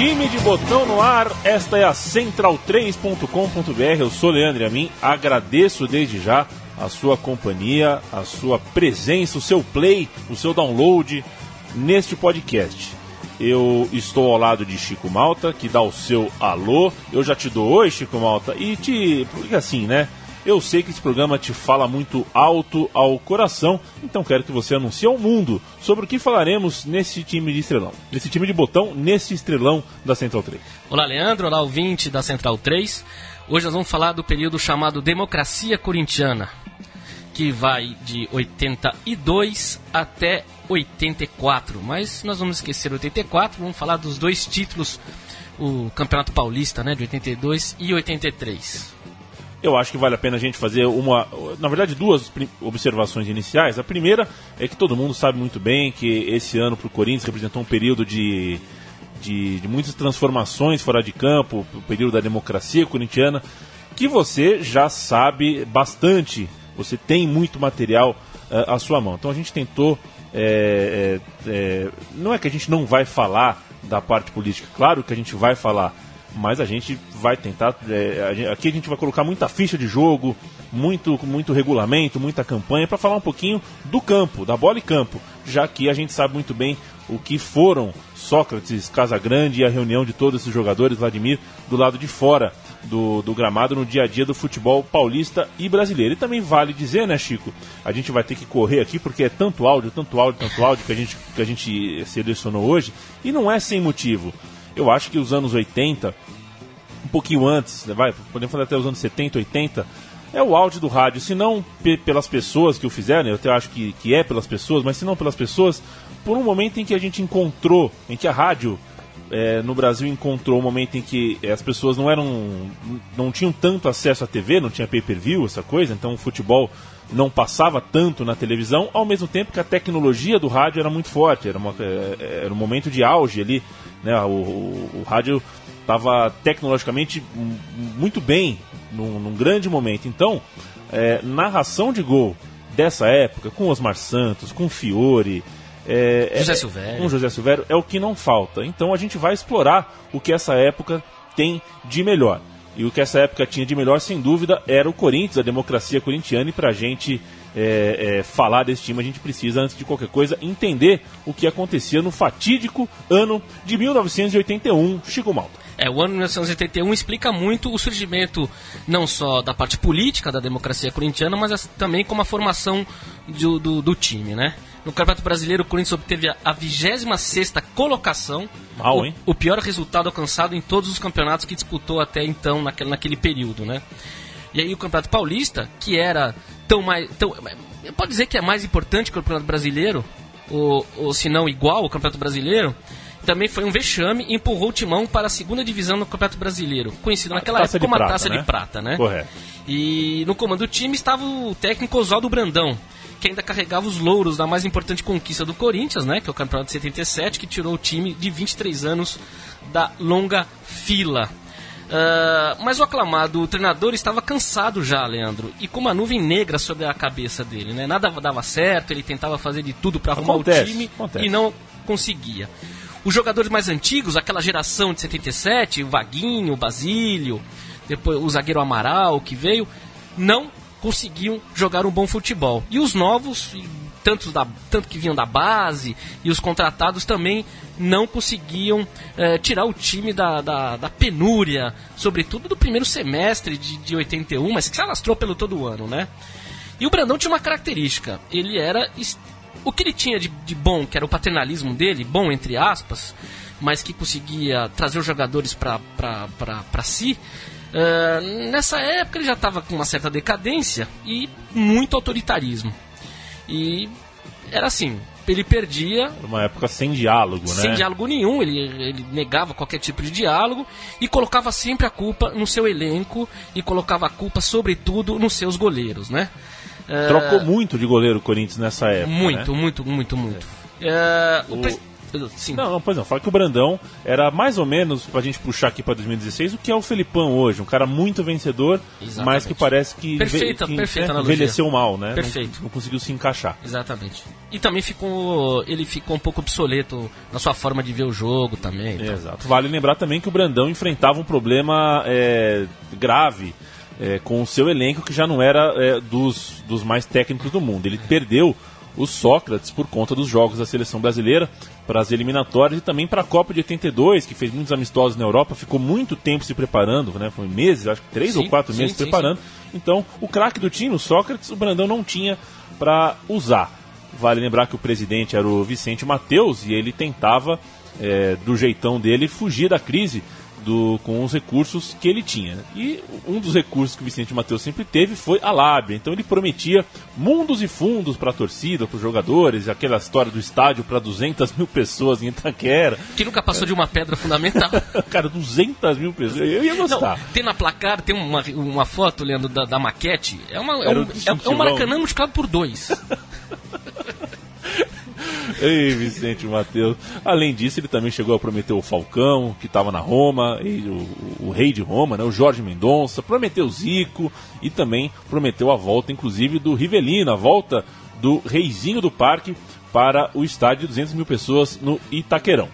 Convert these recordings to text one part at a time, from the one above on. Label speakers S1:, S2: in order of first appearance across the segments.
S1: Time de botão no ar, esta é a central3.com.br. Eu sou Leandro a mim agradeço desde já a sua companhia, a sua presença, o seu play, o seu download neste podcast. Eu estou ao lado de Chico Malta, que dá o seu alô. Eu já te dou oi, Chico Malta, e te. Porque assim, né? Eu sei que esse programa te fala muito alto ao coração, então quero que você anuncie ao mundo sobre o que falaremos nesse time de estrelão. Nesse time de botão, nesse estrelão da Central 3.
S2: Olá, Leandro. Olá, ouvinte da Central 3. Hoje nós vamos falar do período chamado Democracia Corintiana, que vai de 82 até 84. Mas nós vamos esquecer 84, vamos falar dos dois títulos, o Campeonato Paulista, né, de 82 e 83.
S1: Eu acho que vale a pena a gente fazer uma, na verdade, duas observações iniciais. A primeira é que todo mundo sabe muito bem que esse ano para o Corinthians representou um período de, de, de muitas transformações fora de campo, o período da democracia corintiana, que você já sabe bastante. Você tem muito material uh, à sua mão. Então a gente tentou. É, é, não é que a gente não vai falar da parte política, claro que a gente vai falar mas a gente vai tentar. É, aqui a gente vai colocar muita ficha de jogo, muito, muito regulamento, muita campanha para falar um pouquinho do campo, da bola e campo, já que a gente sabe muito bem o que foram Sócrates, Casagrande e a reunião de todos esses jogadores, Vladimir, do lado de fora do, do gramado no dia a dia do futebol paulista e brasileiro. E também vale dizer, né, Chico? A gente vai ter que correr aqui porque é tanto áudio, tanto áudio, tanto áudio que a gente, que a gente selecionou hoje, e não é sem motivo. Eu acho que os anos 80, um pouquinho antes, né, vai, podemos falar até os anos 70, 80, é o áudio do rádio, se não pelas pessoas que o fizeram, eu até acho que, que é pelas pessoas, mas se não pelas pessoas, por um momento em que a gente encontrou, em que a rádio é, no Brasil encontrou um momento em que as pessoas não eram, não tinham tanto acesso à TV, não tinha pay-per-view, essa coisa, então o futebol não passava tanto na televisão, ao mesmo tempo que a tecnologia do rádio era muito forte, era, uma, é, era um momento de auge ali né? O, o, o rádio estava tecnologicamente muito bem, num, num grande momento. Então, é, narração de gol dessa época, com Osmar Santos, com Fiore,
S2: é, José é,
S1: com José Silvério, é o que não falta. Então a gente vai explorar o que essa época tem de melhor. E o que essa época tinha de melhor, sem dúvida, era o Corinthians, a democracia corintiana, e para a gente é, é, falar desse time, a gente precisa, antes de qualquer coisa, entender o que acontecia no fatídico ano de 1981, Chico Malta.
S2: É, o ano de 1981 explica muito o surgimento não só da parte política da democracia corintiana, mas também como a formação do, do, do time, né? No Campeonato Brasileiro, o Corinthians obteve a 26 colocação.
S1: Mal, hein?
S2: O, o, pior resultado alcançado em todos os campeonatos que disputou até então, naquele, naquele período, né? E aí o Campeonato Paulista, que era tão mais. Tão, pode dizer que é mais importante que o Campeonato Brasileiro, ou, ou se não igual ao Campeonato Brasileiro, também foi um vexame e empurrou o Timão para a segunda divisão no Campeonato Brasileiro, conhecido naquela época como a Taça né? de Prata, né?
S1: Correto.
S2: E no comando do time estava o técnico Oswaldo Brandão, que ainda carregava os louros da mais importante conquista do Corinthians, né, que é o Campeonato de 77, que tirou o time de 23 anos da longa fila. Uh, mas o aclamado treinador estava cansado já, Leandro, e com uma nuvem negra sobre a cabeça dele, né? Nada dava certo, ele tentava fazer de tudo para arrumar
S1: acontece,
S2: o time
S1: acontece.
S2: e não conseguia. Os jogadores mais antigos, aquela geração de 77, o Vaguinho, o Basílio, depois o zagueiro Amaral que veio, não conseguiam jogar um bom futebol. E os novos, tanto, da, tanto que vinham da base e os contratados também não conseguiam é, tirar o time da, da, da, penúria, sobretudo do primeiro semestre de, de 81, mas que se alastrou pelo todo o ano, né? E o Brandão tinha uma característica, ele era... O que ele tinha de, de bom, que era o paternalismo dele, bom entre aspas, mas que conseguia trazer os jogadores para si, uh, nessa época ele já estava com uma certa decadência e muito autoritarismo. E era assim, ele perdia.
S1: Uma época sem diálogo, né?
S2: Sem diálogo nenhum, ele, ele negava qualquer tipo de diálogo e colocava sempre a culpa no seu elenco e colocava a culpa, sobretudo, nos seus goleiros, né?
S1: Trocou muito de goleiro o Corinthians nessa época.
S2: Muito,
S1: né?
S2: muito, muito, muito. É, o
S1: O-
S2: pre- Sim.
S1: Não, não, pois não. Fala que o Brandão era mais ou menos, pra gente puxar aqui pra 2016, o que é o Felipão hoje. Um cara muito vencedor,
S2: Exatamente.
S1: mas que parece que,
S2: Perfeita-
S1: que,
S2: perfeita
S1: né, envelheceu mal, né? Não-
S2: Perfeito.
S1: Não, conseguiu se encaixar.
S2: Exatamente. E também ficou. Ele ficou um pouco obsoleto na sua forma de ver o jogo também. então.
S1: Exato. Vale lembrar também que o Brandão enfrentava um problema é, grave é, com o seu elenco, que já não era é, dos, dos mais técnicos do mundo. Ele perdeu o Sócrates por conta dos jogos da seleção brasileira para as eliminatórias e também para a Copa de 82, que fez muitos amistosos na Europa, ficou muito tempo se preparando, né? Foi meses, acho que três
S2: Sim,
S1: ou quatro
S2: sim,
S1: meses
S2: sim,
S1: preparando. Então, o craque do time, o Sócrates, o Brandão não tinha para usar. Vale lembrar que o presidente era o Vicente Mateus e ele tentava, é, do jeitão dele, fugir da crise do, com os recursos que ele tinha. E um dos recursos que o Vicente Mateus sempre teve foi a lábia. Então ele prometia mundos e fundos para a torcida, para os jogadores, aquela história do estádio para 200 mil pessoas em Itaquera.
S2: Que nunca passou de uma pedra fundamental.
S1: Cara, 200 mil pessoas, eu ia
S2: Não,
S1: gostar.
S2: tem na placar, tem uma, uma foto, Leandro, da, da maquete. É, uma, é, um, é, é um. Maracanã multiplicado por dois.
S1: Ei, Vicente Mateus. Além disso, ele também chegou a prometer o Falcão, que estava na Roma, e o, o rei de Roma, né, o Jorge Mendonça, prometeu Zico e também prometeu a volta, inclusive, do Rivelino, a volta do reizinho do parque para o estádio de 200 mil pessoas no Itaquerão.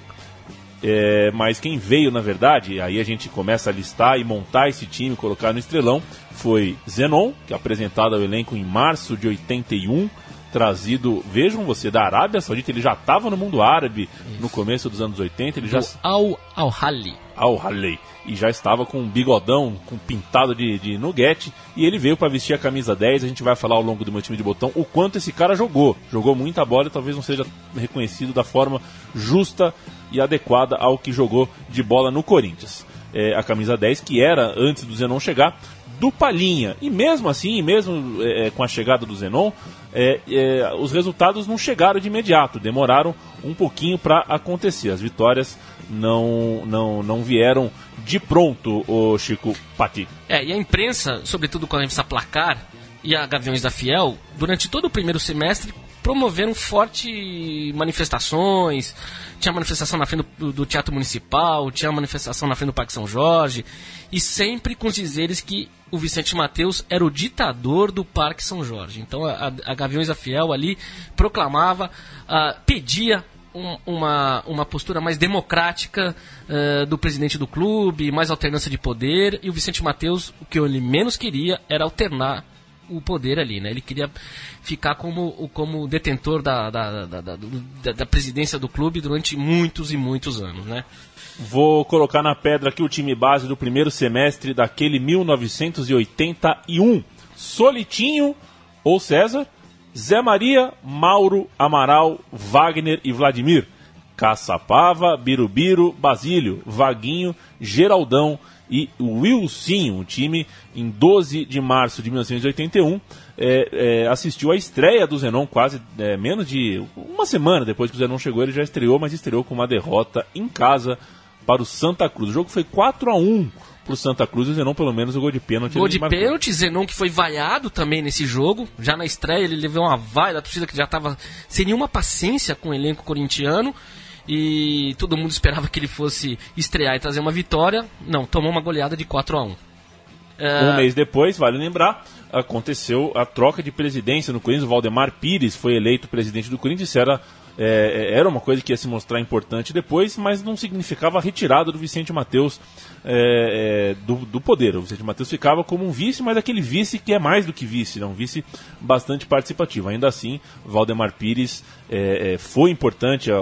S1: É, mas quem veio, na verdade, aí a gente começa a listar e montar esse time, colocar no estrelão, foi Zenon, que é apresentado ao elenco em março de 81, trazido, vejam você, da Arábia Saudita, ele já estava no mundo árabe no começo dos anos 80, ele já
S2: Do Al Al-Hali.
S1: ao Halley e já estava com um bigodão, com pintado de, de nuguete, e ele veio para vestir a camisa 10. A gente vai falar ao longo do meu time de botão o quanto esse cara jogou. Jogou muita bola e talvez não seja reconhecido da forma justa e adequada ao que jogou de bola no Corinthians. É, a camisa 10, que era, antes do Zenon chegar, do Palhinha. E mesmo assim, mesmo é, com a chegada do Zenon, é, é, os resultados não chegaram de imediato, demoraram um pouquinho para acontecer. As vitórias não, não, não vieram de pronto, o Chico Pati.
S2: É, e a imprensa, sobretudo com a revista Placar e a Gaviões da Fiel, durante todo o primeiro semestre, promoveram forte manifestações. Tinha manifestação na frente do, do Teatro Municipal, tinha manifestação na frente do Parque São Jorge, e sempre com os dizeres que o Vicente Mateus era o ditador do Parque São Jorge. Então a, a Gaviões da Fiel ali proclamava, ah, pedia um- uma, uma postura mais democrática eh, do presidente do clube, mais alternância de poder, e o Vicente Mateus, o que ele menos queria era alternar o poder ali, né? Ele queria ficar como, como detentor da, da, da, da- da presidência do clube durante muitos e muitos anos, né?
S1: Vou colocar na pedra aqui o time base do primeiro semestre daquele 1981. Solitinho ou César, Zé Maria, Mauro, Amaral, Wagner e Vladimir. Caçapava, Birubiru, Basílio, Vaguinho, Geraldão e Wilsinho. O time, em 12 de março de 1981, é, é, assistiu à estreia do Zenon, quase é, menos de uma semana depois que o Zenon chegou. Ele já estreou, mas estreou com uma derrota em casa para o Santa Cruz. O jogo foi 4 a 1 para o Santa Cruz e o Zenon, pelo menos, o gol de pênalti.
S2: Gol de
S1: marcou.
S2: pênalti, Zenon que foi vaiado também nesse jogo. Já na estreia ele levou uma vaia da torcida que já estava sem nenhuma paciência com o elenco corintiano. E todo mundo esperava que ele fosse estrear e trazer uma vitória. Não, tomou uma goleada de 4 a 1
S1: Um mês depois, vale lembrar, aconteceu a troca de presidência no Corinthians. O Valdemar Pires foi eleito presidente do Corinthians. Era, é, era uma coisa que ia se mostrar importante depois, mas não significava a retirada do Vicente Mateus é, é, do, do poder. O Vicente Mateus ficava como um vice, mas aquele vice que é mais do que vice, né? um vice bastante participativo. Ainda assim, Valdemar Pires é, é, foi importante, é,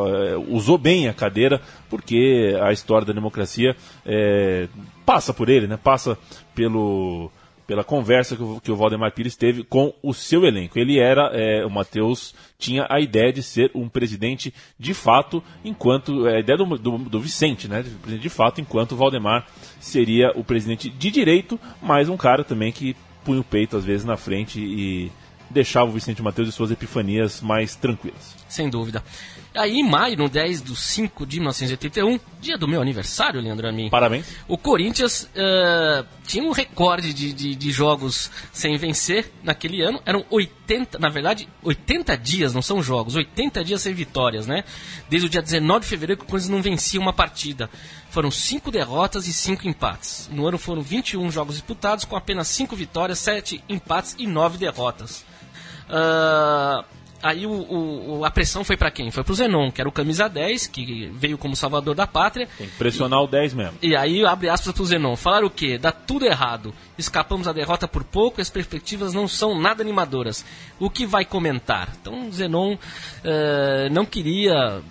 S1: usou bem a cadeira, porque a história da democracia é, passa por ele, né? passa pelo pela conversa que o, que o Valdemar Pires teve com o seu elenco. Ele era, é, o Matheus tinha a ideia de ser um presidente de fato, enquanto, é, a ideia do, do, do Vicente, né, de de fato, enquanto o Valdemar seria o presidente de direito, mas um cara também que punha o peito às vezes na frente e deixava o Vicente Matheus e suas epifanias mais tranquilas.
S2: Sem dúvida. Aí, em maio, no 10 de 5 de 1981, dia do meu aniversário, Leandro Amin.
S1: Parabéns.
S2: O Corinthians uh, tinha um recorde de, de, de, jogos sem vencer naquele ano. Eram 80, na verdade, 80 dias, não são jogos, 80 dias sem vitórias, né? Desde o dia 19 de fevereiro que o Corinthians não vencia uma partida. Foram 5 derrotas e 5 empates. No ano foram 21 jogos disputados, com apenas 5 vitórias, 7 empates e 9 derrotas. Uh, aí o, o, a pressão foi para quem? Foi pro Zenon, que era o camisa 10, que veio como salvador da pátria.
S1: Tem que pressionar
S2: e,
S1: o 10 mesmo.
S2: E aí, abre aspas pro Zenon, falaram o quê? Dá tudo errado. Escapamos a derrota por pouco e as perspectivas não são nada animadoras. O que vai comentar? Então, Zenon uh, não queria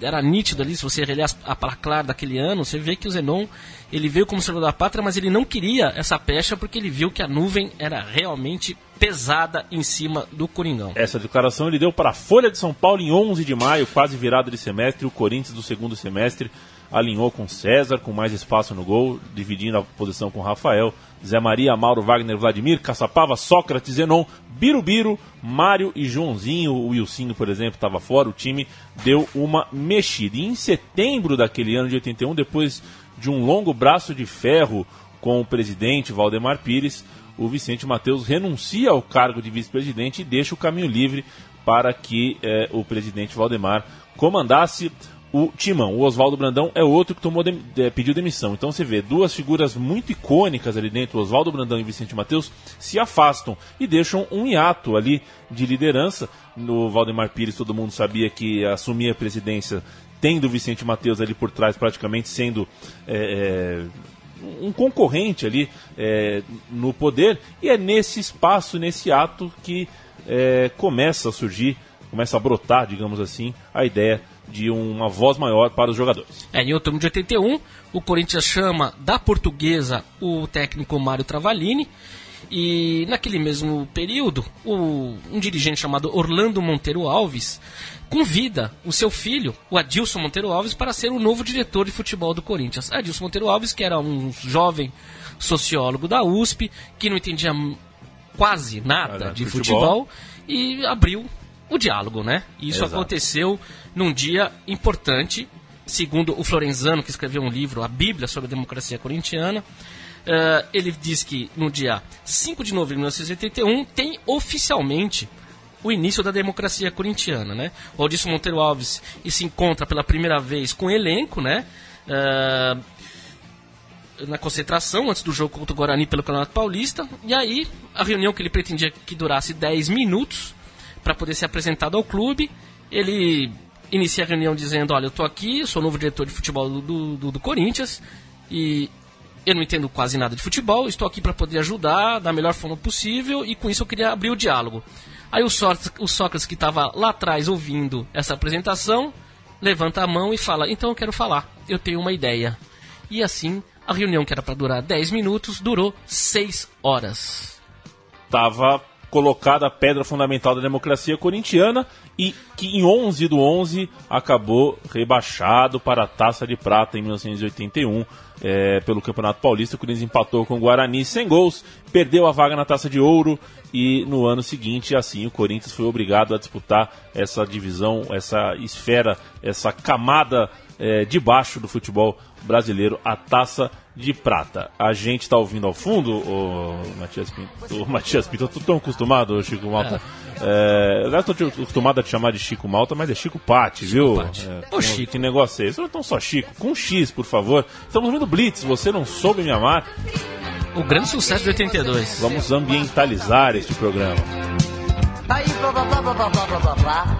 S2: era nítido ali, se você reler a placar daquele ano, você vê que o Zenon ele veio como servidor da pátria, mas ele não queria essa pecha porque ele viu que a nuvem era realmente pesada em cima do Coringão.
S1: Essa declaração ele deu para a Folha de São Paulo em 11 de maio, quase virada de semestre, o Corinthians do segundo semestre alinhou com César, com mais espaço no gol, dividindo a posição com Rafael, Zé Maria, Mauro, Wagner, Vladimir, Caçapava, Sócrates, Zenon, Birubiru, Mário e Joãozinho. O Wilsinho, por exemplo, estava fora. O time deu uma mexida. E em setembro daquele ano de 81, depois de um longo braço de ferro com o presidente Valdemar Pires, o Vicente Mateus renuncia ao cargo de vice-presidente e deixa o caminho livre para que eh, o presidente Valdemar comandasse o Timão. O Oswaldo Brandão é outro que tomou de, de, pediu demissão. Então você vê duas figuras muito icônicas ali dentro, Oswaldo Brandão e Vicente Mateus, se afastam e deixam um hiato ali de liderança. No Valdemar Pires todo mundo sabia que assumia a presidência tendo Vicente Mateus ali por trás praticamente sendo é, é, um concorrente ali é, no poder. E é nesse espaço, nesse ato que é, começa a surgir, começa a brotar, digamos assim, a ideia de uma voz maior para os jogadores.
S2: É, em outubro de 81, o Corinthians chama da portuguesa o técnico Mário Travalini. E naquele mesmo período, o, um dirigente chamado Orlando Monteiro Alves convida o seu filho, o Adilson Monteiro Alves, para ser o novo diretor de futebol do Corinthians. Adilson Monteiro Alves, que era um jovem sociólogo da USP, que não entendia quase nada de futebol. futebol, e abriu o diálogo, né? E isso Exato. aconteceu num dia importante, segundo o Florenzano, que escreveu um livro, a Bíblia sobre a democracia corintiana. Uh, ele diz que no dia 5 de novembro de 1981 tem oficialmente o início da democracia corintiana, né? O Aldício Monteiro Alves e se encontra pela primeira vez com o elenco, né? Uh, na concentração, antes do jogo contra o Guarani pelo Campeonato Paulista. E aí, a reunião que ele pretendia que durasse 10 minutos para poder ser apresentado ao clube, ele inicia a reunião dizendo: Olha, eu estou aqui, sou novo diretor de futebol do, do, do Corinthians e eu não entendo quase nada de futebol, estou aqui para poder ajudar da melhor forma possível e com isso eu queria abrir o diálogo. Aí o Sócrates, o Sócrates que estava lá atrás ouvindo essa apresentação, levanta a mão e fala: Então eu quero falar, eu tenho uma ideia. E assim, a reunião que era para durar 10 minutos durou 6 horas.
S1: Tava colocada a pedra fundamental da democracia corintiana e que em 11 do 11 acabou rebaixado para a Taça de Prata em 1981 é, pelo Campeonato Paulista. O Corinthians empatou com o Guarani sem gols, perdeu a vaga na Taça de Ouro e no ano seguinte, assim, o Corinthians foi obrigado a disputar essa divisão, essa esfera, essa camada é, de baixo do futebol brasileiro, a Taça de Prata. A gente está ouvindo ao fundo, o Matias Pinto, o Matias Pinto, eu tô tão acostumado, Chico Malta. É. É, eu estou acostumado a te chamar de Chico Malta, mas é Chico Pati, viu? Pati. É, Ô, Chico. Que negócio é esse? Não só Chico, com X, por favor. Estamos ouvindo Blitz, você não soube me amar.
S2: O grande sucesso de 82.
S1: Vamos ambientalizar este programa. Aí, blá, blá, blá, blá, blá, blá, blá, blá.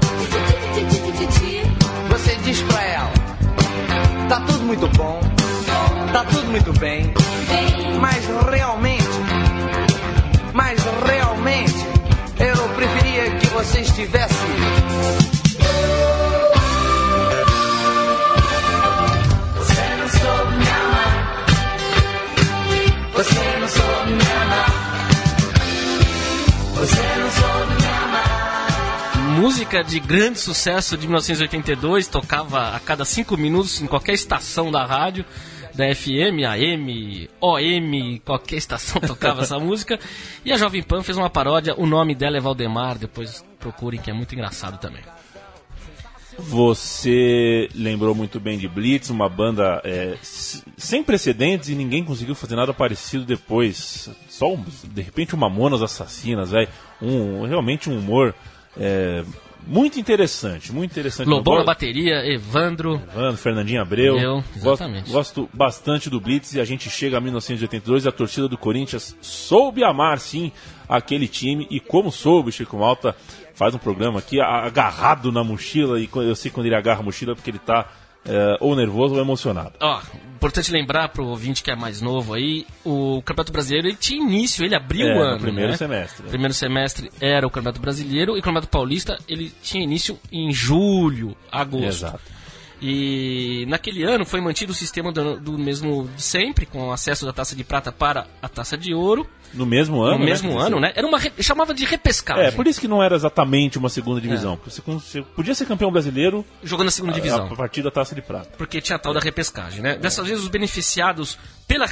S3: Você diz pra ela, tá tudo muito bom, tá tudo muito bem, mas realmente, mas realmente, eu preferia que você estivesse
S2: Música de grande sucesso de 1982, tocava a cada cinco minutos em qualquer estação da rádio. da FM, AM, OM, qualquer estação tocava essa música. E a Jovem Pan fez uma paródia, o nome dela é Valdemar, depois procurem que é muito engraçado também.
S1: Você lembrou muito bem de Blitz, uma banda é, sem precedentes e ninguém conseguiu fazer nada parecido depois. Só, de repente, uma Mamonas Assassinas, velho. Um, realmente um humor é, muito interessante, muito interessante.
S2: Lobão na bateria, Evandro.
S1: Evandro, Fernandinho Abreu.
S2: Eu, exatamente.
S1: Gosto, gosto, bastante do Blitz e a gente chega a 1982 e a torcida do Corinthians soube amar, sim, aquele time. E como soube, Chico Malta faz um programa aqui agarrado na mochila, e eu sei quando ele agarra a mochila porque ele está é, ou nervoso ou emocionado.
S2: Ó, importante lembrar pro ouvinte que é mais novo aí, o Campeonato Brasileiro ele tinha início, ele abriu
S1: é,
S2: o ano.
S1: primeiro
S2: né?
S1: semestre.
S2: Primeiro semestre era o Campeonato Brasileiro e o Campeonato Paulista ele tinha início em julho, agosto.
S1: Exato.
S2: E naquele ano foi mantido o sistema do, do mesmo de sempre, com acesso da taça de prata para a taça de ouro.
S1: No mesmo ano,
S2: No mesmo
S1: né?
S2: ano, né? Era uma chamava de repescagem.
S1: É, por isso que não era exatamente uma segunda divisão. É. Você, você podia ser campeão brasileiro
S2: jogando na segunda divisão.
S1: A, a partir da taça de prata.
S2: Porque tinha a tal da repescagem, né? Dessa vez os beneficiados pela,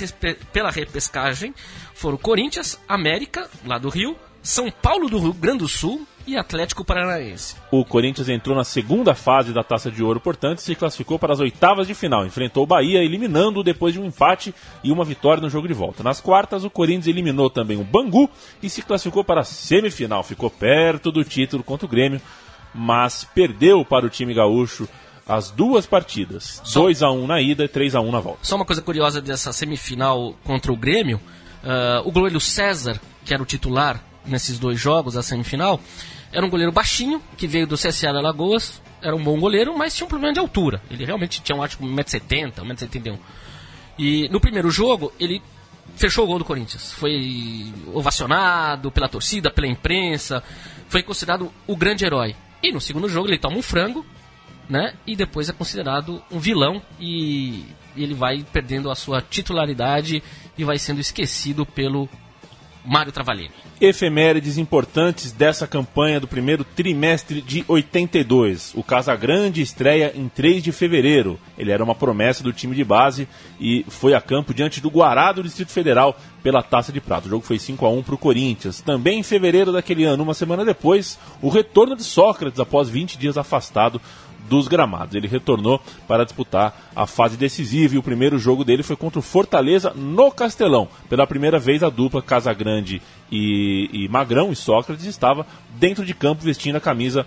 S2: pela repescagem foram Corinthians, América, lá do Rio, São Paulo do Rio Grande do Sul e Atlético Paranaense.
S1: O Corinthians entrou na segunda fase da Taça de Ouro, portanto, e se classificou para as oitavas de final. Enfrentou o Bahia, eliminando-o depois de um empate e uma vitória no jogo de volta. Nas quartas, o Corinthians eliminou também o Bangu e se classificou para a semifinal. Ficou perto do título contra o Grêmio, mas perdeu para o time gaúcho as duas partidas. 2 a 1 um na ida e 3 a 1 um na volta.
S2: Só uma coisa curiosa dessa semifinal contra o Grêmio, uh, o goleiro César, que era o titular nesses dois jogos, a semifinal, era um goleiro baixinho, que veio do CSA da Lagoas, era um bom goleiro, mas tinha um problema de altura. Ele realmente tinha, um, acho, 1,70m, 1,71m. E no primeiro jogo, ele fechou o gol do Corinthians. Foi ovacionado pela torcida, pela imprensa, foi considerado o grande herói. E no segundo jogo ele toma um frango, né? E depois é considerado um vilão e ele vai perdendo a sua titularidade e vai sendo esquecido pelo Mário Travalini.
S1: Efemérides importantes dessa campanha do primeiro trimestre de 82. O Casagrande estreia em 3 de fevereiro. Ele era uma promessa do time de base e foi a campo diante do Guará do Distrito Federal pela Taça de Prata. O jogo foi 5 a 1 para o Corinthians. Também em fevereiro daquele ano, uma semana depois, o retorno de Sócrates após 20 dias afastado dos gramados. Ele retornou para disputar a fase decisiva e o primeiro jogo dele foi contra o Fortaleza no Castelão. Pela primeira vez, a dupla Casagrande e, e Magrão e Sócrates estava dentro de campo vestindo a camisa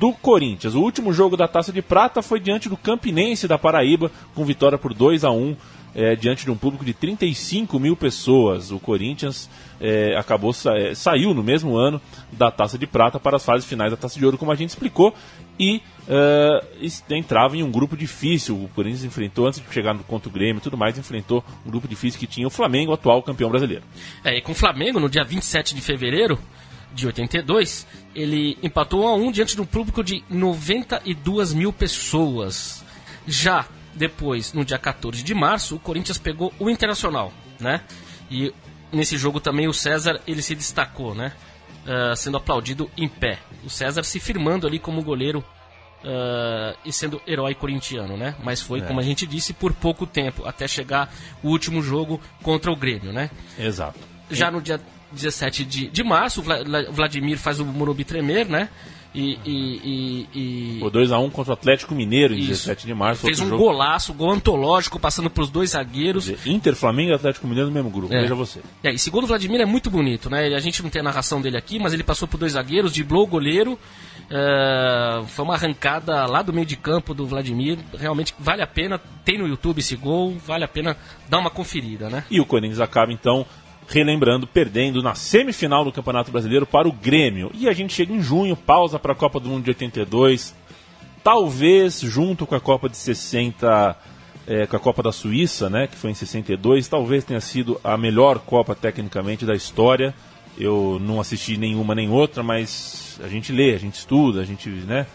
S1: do Corinthians. O último jogo da Taça de Prata foi diante do Campinense da Paraíba, com vitória por 2 a 1 é, diante de um público de 35 mil pessoas. O Corinthians é, acabou sa é, saiu no mesmo ano da Taça de Prata para as fases finais da Taça de Ouro, como a gente explicou, e uh, entrava em um grupo difícil. O Corinthians enfrentou, antes de chegar no contra o Grêmio e tudo mais, enfrentou um grupo difícil que tinha o Flamengo, atual campeão brasileiro.
S2: É, e com o Flamengo, no dia 27 de fevereiro de 82, ele empatou a um diante de um público de 92 mil pessoas. Já depois, no dia 14 de março, o Corinthians pegou o Internacional, né? E nesse jogo também o César ele se destacou, né? Uh, sendo aplaudido em pé. O César se firmando ali como goleiro uh, e sendo herói corintiano, né? Mas foi, é. como a gente disse, por pouco tempo, até chegar o último jogo contra o Grêmio, né?
S1: Exato.
S2: Já no dia 17 de, de março, o Vladimir faz o Morumbi tremer, né? E, e, e,
S1: e... O 2x1 contra o Atlético Mineiro em Isso. 17 de março.
S2: Fez um
S1: jogo.
S2: golaço, gol antológico, passando para os dois zagueiros.
S1: Dizer, Inter, Flamengo e Atlético Mineiro no mesmo grupo, é. veja você.
S2: É, e segundo o Vladimir é muito bonito, né? A gente não tem a narração dele aqui, mas ele passou por dois zagueiros, driblou o goleiro. Uh, foi uma arrancada lá do meio de campo do Vladimir. Realmente vale a pena. Tem no YouTube esse gol, vale a pena dar uma conferida, né?
S1: E o Corinthians acaba então relembrando, perdendo na semifinal do Campeonato Brasileiro para o Grêmio. E a gente chega em junho, pausa para a Copa do Mundo de 82, talvez junto com a Copa de 60, é, com a Copa da Suíça, né, que foi em 62, talvez tenha sido a melhor Copa tecnicamente da história. Eu não assisti nenhuma nem outra, mas a gente lê, a gente estuda, a gente, né,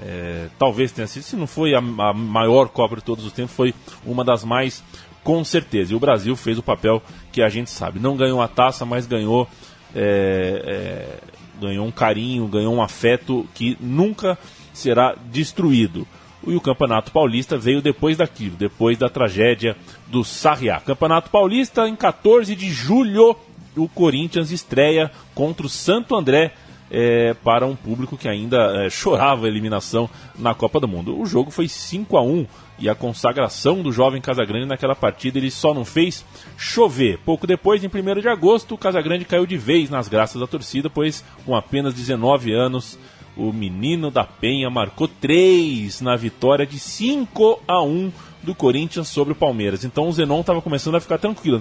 S1: é, talvez tenha sido, se não foi a, a maior Copa de todos os tempos, foi uma das mais com certeza. E o Brasil fez o papel que a gente sabe. Não ganhou a taça, mas ganhou, é, é, ganhou um carinho, ganhou um afeto que nunca será destruído. E o Campeonato Paulista veio depois daquilo, depois da tragédia do Sarriá. Campeonato Paulista, em 14 de julho, o Corinthians estreia contra o Santo André é, para um público que ainda é, chorava a eliminação na Copa do Mundo. O jogo foi 5 a 1 e a consagração do jovem Casagrande naquela partida ele só não fez chover. Pouco depois, em 1 de agosto, o Casagrande caiu de vez nas graças da torcida, pois com apenas 19 anos o menino da Penha marcou 3 na vitória de 5 a 1 do Corinthians sobre o Palmeiras. Então o Zenon estava começando a ficar tranquilo,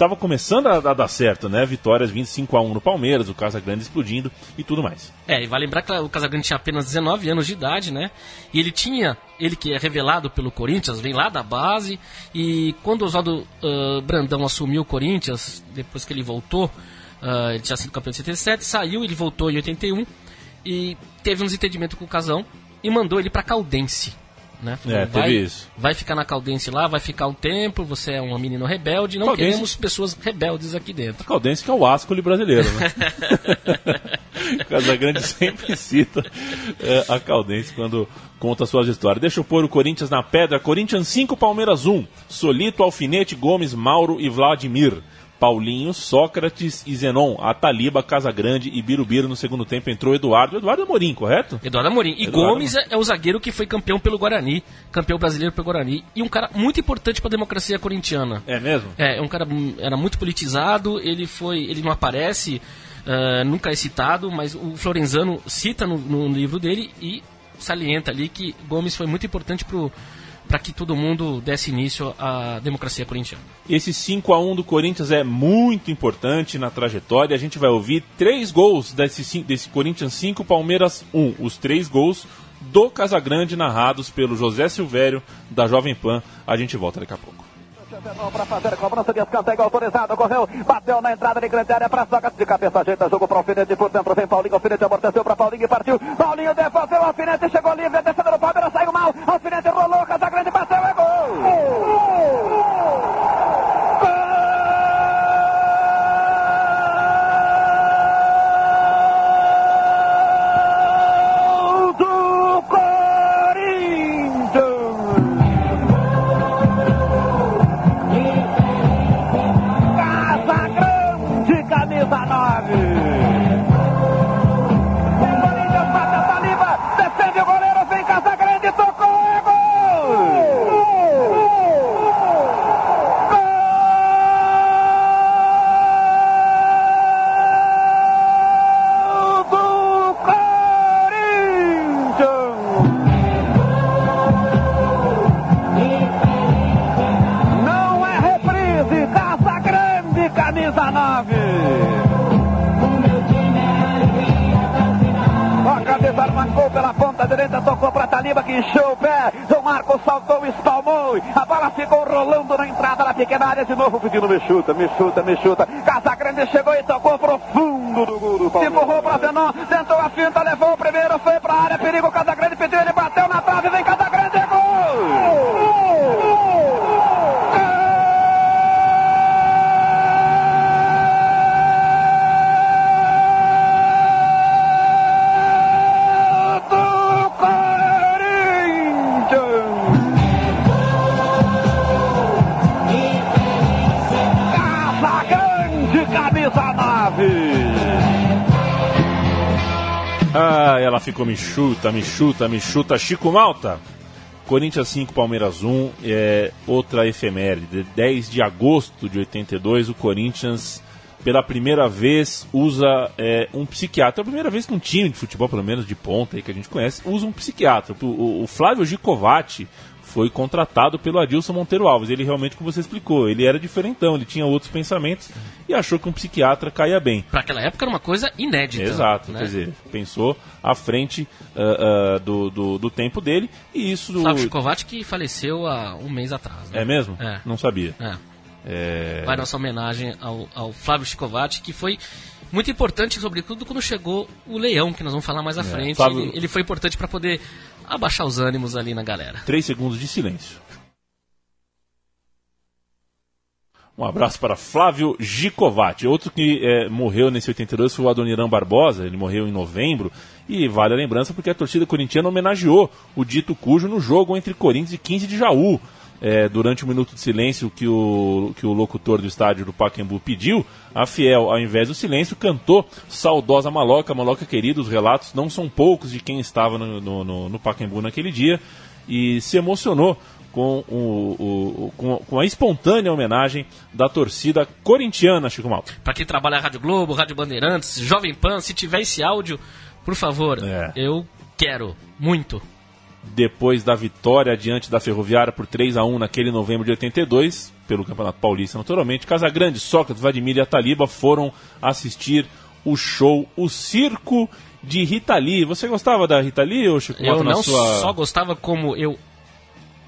S1: estava começando a, a, dar certo, né? Vitórias 25 a 1 no Palmeiras, o Casagrande explodindo e tudo mais.
S2: É, e vai lembrar que o Casagrande tinha apenas 19 anos de idade, né? E ele tinha, ele que é revelado pelo Corinthians, vem lá da base, e quando o Oswaldo uh, Brandão assumiu o Corinthians, depois que ele voltou, uh, ele tinha sido campeão de 77, saiu, ele voltou em 81 e teve um desentendimento com o Casão e mandou ele para Caldense. Né?
S1: é,
S2: vai,
S1: teve isso.
S2: vai ficar na Caldense lá, vai ficar um tempo, você é uma menina rebelde, não
S1: Caldense...
S2: queremos pessoas rebeldes aqui dentro.
S1: Caldense que é o Ascoli brasileiro, né? Casagrande sempre cita é, a Caldense quando conta suas histórias. Deixa eu pôr o Corinthians na pedra. Corinthians 5, Palmeiras 1. Solito, Alfinete, Gomes, Mauro e Vladimir. Paulinho, Sócrates e Zenon, Ataliba, Casagrande e Birubiru no segundo tempo entrou Eduardo. Eduardo Amorim, correto?
S2: Eduardo Amorim. E Eduardo Gomes Amorim. é o zagueiro que foi campeão pelo Guarani, campeão brasileiro pelo Guarani e um cara muito importante para a democracia corintiana.
S1: É mesmo?
S2: É, é um cara era muito politizado, ele foi, ele não aparece, uh, nunca é citado, mas o Florenzano cita no, no livro dele e salienta ali que Gomes foi muito importante pro para que todo mundo desse início à democracia corintiana.
S1: Esse 5 a 1 do Corinthians é muito importante na trajetória. A gente vai ouvir três gols desse, desse Corinthians 5, Palmeiras 1. Os três gols do Casagrande narrados pelo José Silvério da Jovem Pan. A gente volta daqui a pouco.
S4: Para fazer cobrança de escanteio autorizado, correu, bateu na entrada de grande área para Socas de cabeça, ajeita jogo para o Alfinete por dentro, vem Paulinho, Alfinete amorteceu para Paulinho e partiu, Paulinho devolveu, Alfinete chegou livre, defendendo o Palmeiras, saiu mal, Alfinete rolou, Casagrande bateu, pequena área de novo pedindo me chuta, me chuta, me chuta. Casagrande chegou e tocou profundo do gol do Palmeiras. Empurrou para Zenon, tentou a finta, levou
S1: ficou me chuta, me chuta, me chuta. Chico Malta. Corinthians 5, Palmeiras 1. É outra efeméride. 10 de agosto de 82, o Corinthians, pela primeira vez, usa é, um psiquiatra. É a primeira vez que um time de futebol, pelo menos de ponta aí, que a gente conhece, usa um psiquiatra. O, o, o Flávio Gicovati foi contratado pelo Adilson Monteiro Alves. Ele realmente, como você explicou, ele era diferentão, ele tinha outros pensamentos e achou que um psiquiatra caía bem.
S2: Para aquela época era uma coisa inédita.
S1: Exato,
S2: né?
S1: quer dizer, pensou à frente uh, uh, do, do, do, tempo dele e isso...
S2: Flávio Chicovac que faleceu há um mês atrás. Né?
S1: É mesmo?
S2: É.
S1: Não sabia.
S2: É. É... Vai nossa homenagem ao, ao Flávio Chicovac, que foi muito importante, sobretudo quando chegou o Leão, que nós vamos falar mais à é, frente. Flávio... Ele, ele, foi importante para poder abaixar os ânimos ali na galera.
S1: Três segundos de silêncio. Um abraço para Flávio Gicovati. Outro que é, morreu nesse 82 foi o Adoniran Barbosa, ele morreu em novembro. E vale a lembrança porque a torcida corintiana homenageou o dito cujo no jogo entre Corinthians e 15 de Jaú. É, durante o um minuto de silêncio que o, que o locutor do estádio do Pacaembu pediu, a Fiel, ao invés do silêncio, cantou Saudosa Maloca, Maloca querido. Os relatos não são poucos de quem estava no, no, no, no Pacaembu naquele dia e se emocionou com, o, o, com, com, a espontânea homenagem da torcida corintiana, Chico Malta.
S2: Para quem trabalha na Rádio Globo, Rádio Bandeirantes, Jovem Pan, se tiver esse áudio, por favor, é. eu quero muito.
S1: Depois da vitória diante da Ferroviária por 3 a 1 naquele novembro de 82, pelo Campeonato Paulista, naturalmente, Casagrande, Sócrates, Vladimir e Ataliba foram assistir o show O Circo de Rita Lee. Você gostava da Rita Lee, ou Chico
S2: Eu não
S1: sua...
S2: só gostava, como eu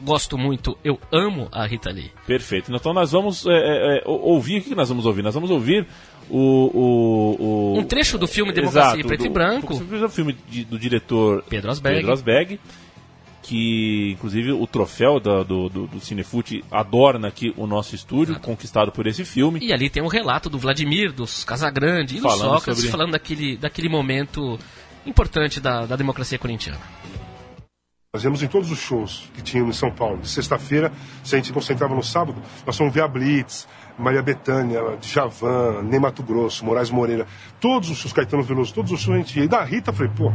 S2: gosto muito, eu amo a Rita Lee.
S1: Perfeito. Então nós vamos é, é, é ouvir, o que nós vamos ouvir? Nós vamos ouvir o... o, o...
S2: Um trecho do filme Democracia
S1: Exato,
S2: Preto
S1: do,
S2: e Branco.
S1: O filme de, do diretor
S2: Pedro Asbeg.
S1: Pedro Asbeg que inclusive o troféu da, do, do, do Cinefute adorna aqui o nosso estúdio, Exato. conquistado por esse filme.
S2: E ali tem um relato do Vladimir, dos Casagrande e do falando Sócrates, sobre... falando daquele, daquele momento importante da, da democracia corintiana.
S5: Nós íamos em todos os shows que tinham em São Paulo. De sexta-feira, se a gente concentrava no sábado, nós fomos ver a Blitz, Maria Bethânia, Djavan, Ney Mato Grosso, Moraes Moreira. Todos os shows, Caetano Veloso, todos os a gente. E da Rita, falei, pô,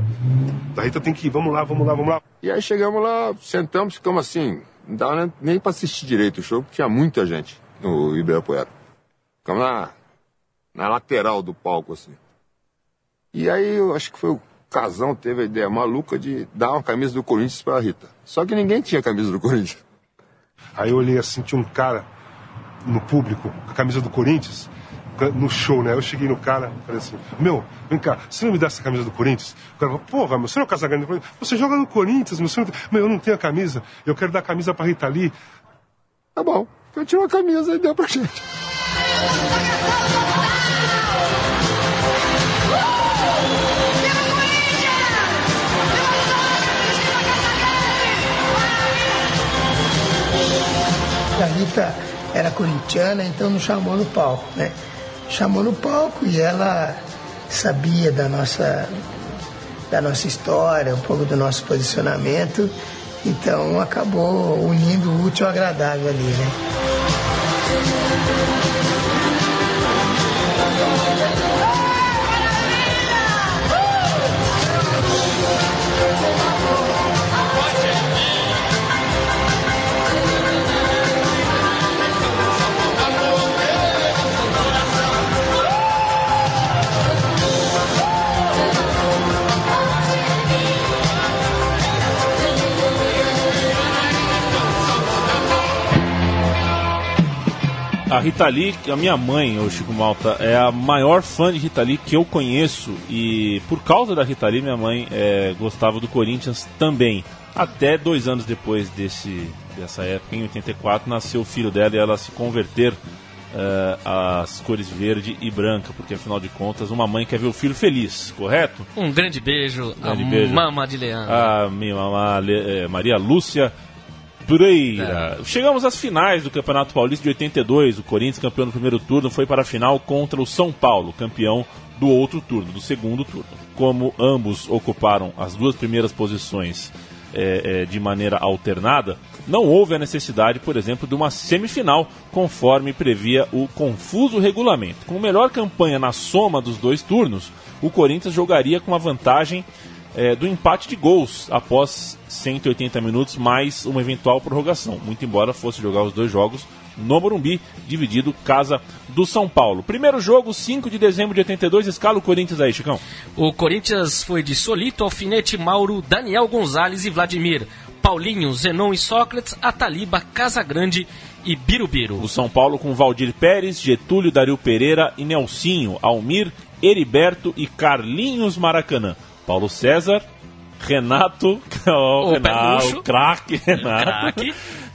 S5: da Rita tem que ir, vamos lá, vamos lá, vamos lá.
S6: E aí chegamos lá, sentamos, ficamos assim, não dava nem pra assistir direito o show, porque tinha muita gente no Ibirapuera. Ficamos na, na lateral do palco, assim. E aí, eu acho que foi o Casão teve a ideia maluca de dar uma camisa do Corinthians para a Rita. Só que ninguém tinha camisa do Corinthians.
S5: Aí eu olhei assim, tinha um cara no público com a camisa do Corinthians, no show, né? Eu cheguei no cara falei assim, meu, vem cá, você não me dá essa camisa do Corinthians? O cara falou, porra, meu, você não é o Casagrande do Corinthians? Você joga no Corinthians, meu, você não... meu, eu não tenho a camisa, eu quero dar a camisa pra Rita Lee. Tá bom, eu tinha uma camisa e deu pra gente.
S7: A Rita era corintiana, então nos chamou no palco, né? Chamou no palco e ela sabia da nossa, da nossa história, um pouco do nosso posicionamento, então acabou unindo o útil ao agradável ali, né?
S1: A Rita Lee, a minha mãe, o Chico Malta, é a maior fã de Rita Lee que eu conheço e por causa da Rita Lee, minha mãe é, gostava do Corinthians também. Até dois anos depois desse, dessa época, em 84, nasceu o filho dela e ela se converter uh, às cores verde e branca, porque afinal de contas, uma mãe quer ver o filho feliz, correto?
S2: Um grande beijo, grande a beijo. mama de Leandro.
S1: A minha mamá, eh, Maria Lúcia Breira. É. Chegamos às finais do Campeonato Paulista de 82. O Corinthians, campeão do primeiro turno, foi para a final contra o São Paulo, campeão do outro turno, do segundo turno. Como ambos ocuparam as duas primeiras posições é, é, de maneira alternada, não houve a necessidade, por exemplo, de uma semifinal, conforme previa o confuso regulamento. Com melhor campanha na soma dos dois turnos, o Corinthians jogaria com a vantagem é, do empate de gols após 180 minutos, mais uma eventual prorrogação. Muito embora fosse jogar os dois jogos no Morumbi, dividido casa do São Paulo. Primeiro jogo, 5 de dezembro de 82, escala o Corinthians aí, Chicão.
S2: O Corinthians foi de Solito, Alfinete, Mauro, Daniel Gonzalez e Vladimir. Paulinho, Zenon e Sócrates, Ataliba, Casagrande e Birubiru.
S1: O São Paulo com Valdir Pérez, Getúlio, Dario Pereira e Nelsinho, Almir, Heriberto e Carlinhos Maracanã. Paulo César, Renato,
S2: o
S1: Renato, craque Renato,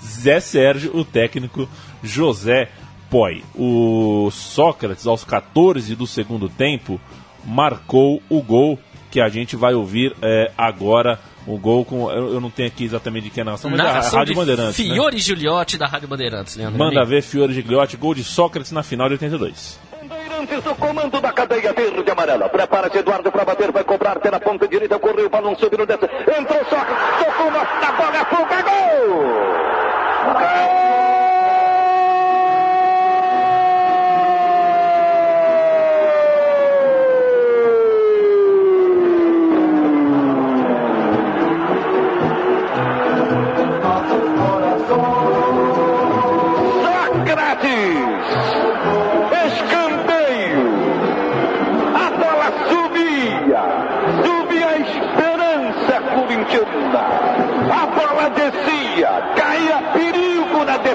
S1: Zé Sérgio, o técnico José Poi. O Sócrates, aos 14 do segundo tempo, marcou o gol que a gente vai ouvir é, agora O gol com. Eu, eu não tenho aqui exatamente de que é a narração, mas é a
S2: Narração
S1: Rádio
S2: de
S1: Bandeirantes. né?
S2: Fiore Gigliotti da Rádio Bandeirantes, Leandro.
S1: Manda ver Fiore Gigliotti, gol de Sócrates na final de 82.
S8: Bandeirantes no comando da cadeia verde e amarela. Prepara-se Eduardo para bater, vai cobrar pela ponta direita, correu, balão subindo dentro. Entrou Sócrates, tocou na, bola, é fuga, gol! Sócrates!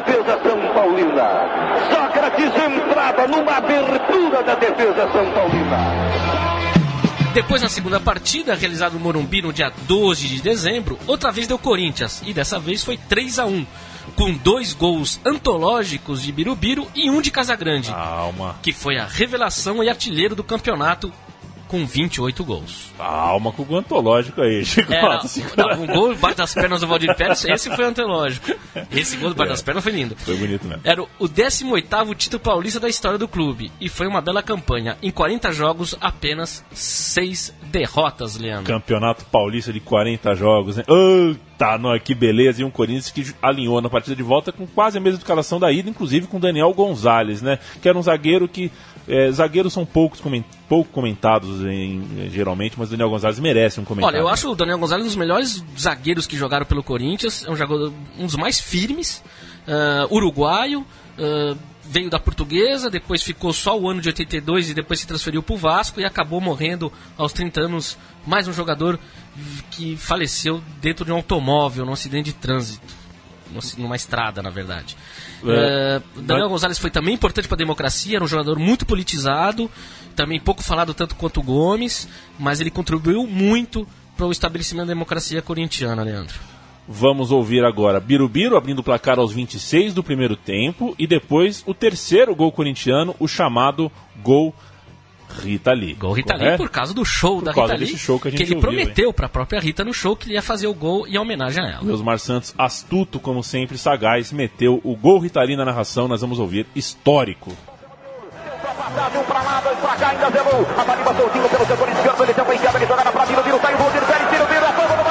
S8: Defesa São Paulina! Sócrates entrava numa abertura da defesa São Paulina!
S2: Depois, na segunda partida, realizada no Morumbi no dia 12 de dezembro, outra vez deu Corinthians, e dessa vez foi 3 a 1 com dois gols antológicos de Birubiru e um de Casagrande,
S1: Calma,
S2: que foi a revelação e artilheiro do campeonato com 28 gols.
S1: calma com o antológico aí, Chico. Senhora.
S2: não, um gol debaixo das pernas do Valdir Pérez, esse foi antológico. Esse gol debaixo
S1: É.
S2: das pernas foi lindo.
S1: Foi bonito mesmo.
S2: Era o 18º título paulista da história do clube e foi uma bela campanha. Em 40 jogos, apenas 6 derrotas, Leandro.
S1: Campeonato Paulista de 40 jogos, né? Eita, nós, que beleza! E um Corinthians que alinhou na partida de volta com quase a mesma escalação da ida, inclusive com Daniel Gonzalez, né? Que era um zagueiro que. Eh, zagueiros são poucos comen- pouco comentados em- geralmente, mas o Daniel Gonzalez merece um comentário.
S2: Olha, eu acho o Daniel Gonzalez um dos melhores zagueiros que jogaram pelo Corinthians. É um, jogador, um dos mais firmes. ah, uruguaio. ah, veio da portuguesa, depois ficou só o ano de 82 e depois se transferiu para o Vasco e acabou morrendo aos 30 anos. Mais um jogador que faleceu dentro de um automóvel, num acidente de trânsito. num- Numa estrada, na verdade.
S1: É,
S2: Ah, Daniel Gonzalez foi também importante para a democracia, era um jogador muito politizado, também pouco falado tanto quanto o Gomes, mas ele contribuiu muito para o estabelecimento da democracia corintiana, Leandro.
S1: Vamos ouvir agora Birubiru abrindo o placar aos 26 do primeiro tempo e depois o terceiro gol corintiano, o chamado gol Rita Lee.
S2: Gol Rita Lee
S1: correto?
S2: por causa do show
S1: Por
S2: da
S1: causa
S2: Rita Lee,
S1: show que a gente
S2: ele
S1: ouviu,
S2: prometeu para a própria Rita no show que ele ia fazer o gol em homenagem a ela.
S1: Meus Santos, astuto como sempre, sagaz, meteu o gol Rita Lee na narração, nós vamos ouvir histórico.
S8: Um pra lá, dois pra cá, ainda. A soltinho pelo setor esquerdo, ele ele jogada pra Viro, Viro, saiu, Valdir Pérez, Viro, Viro, a fogo do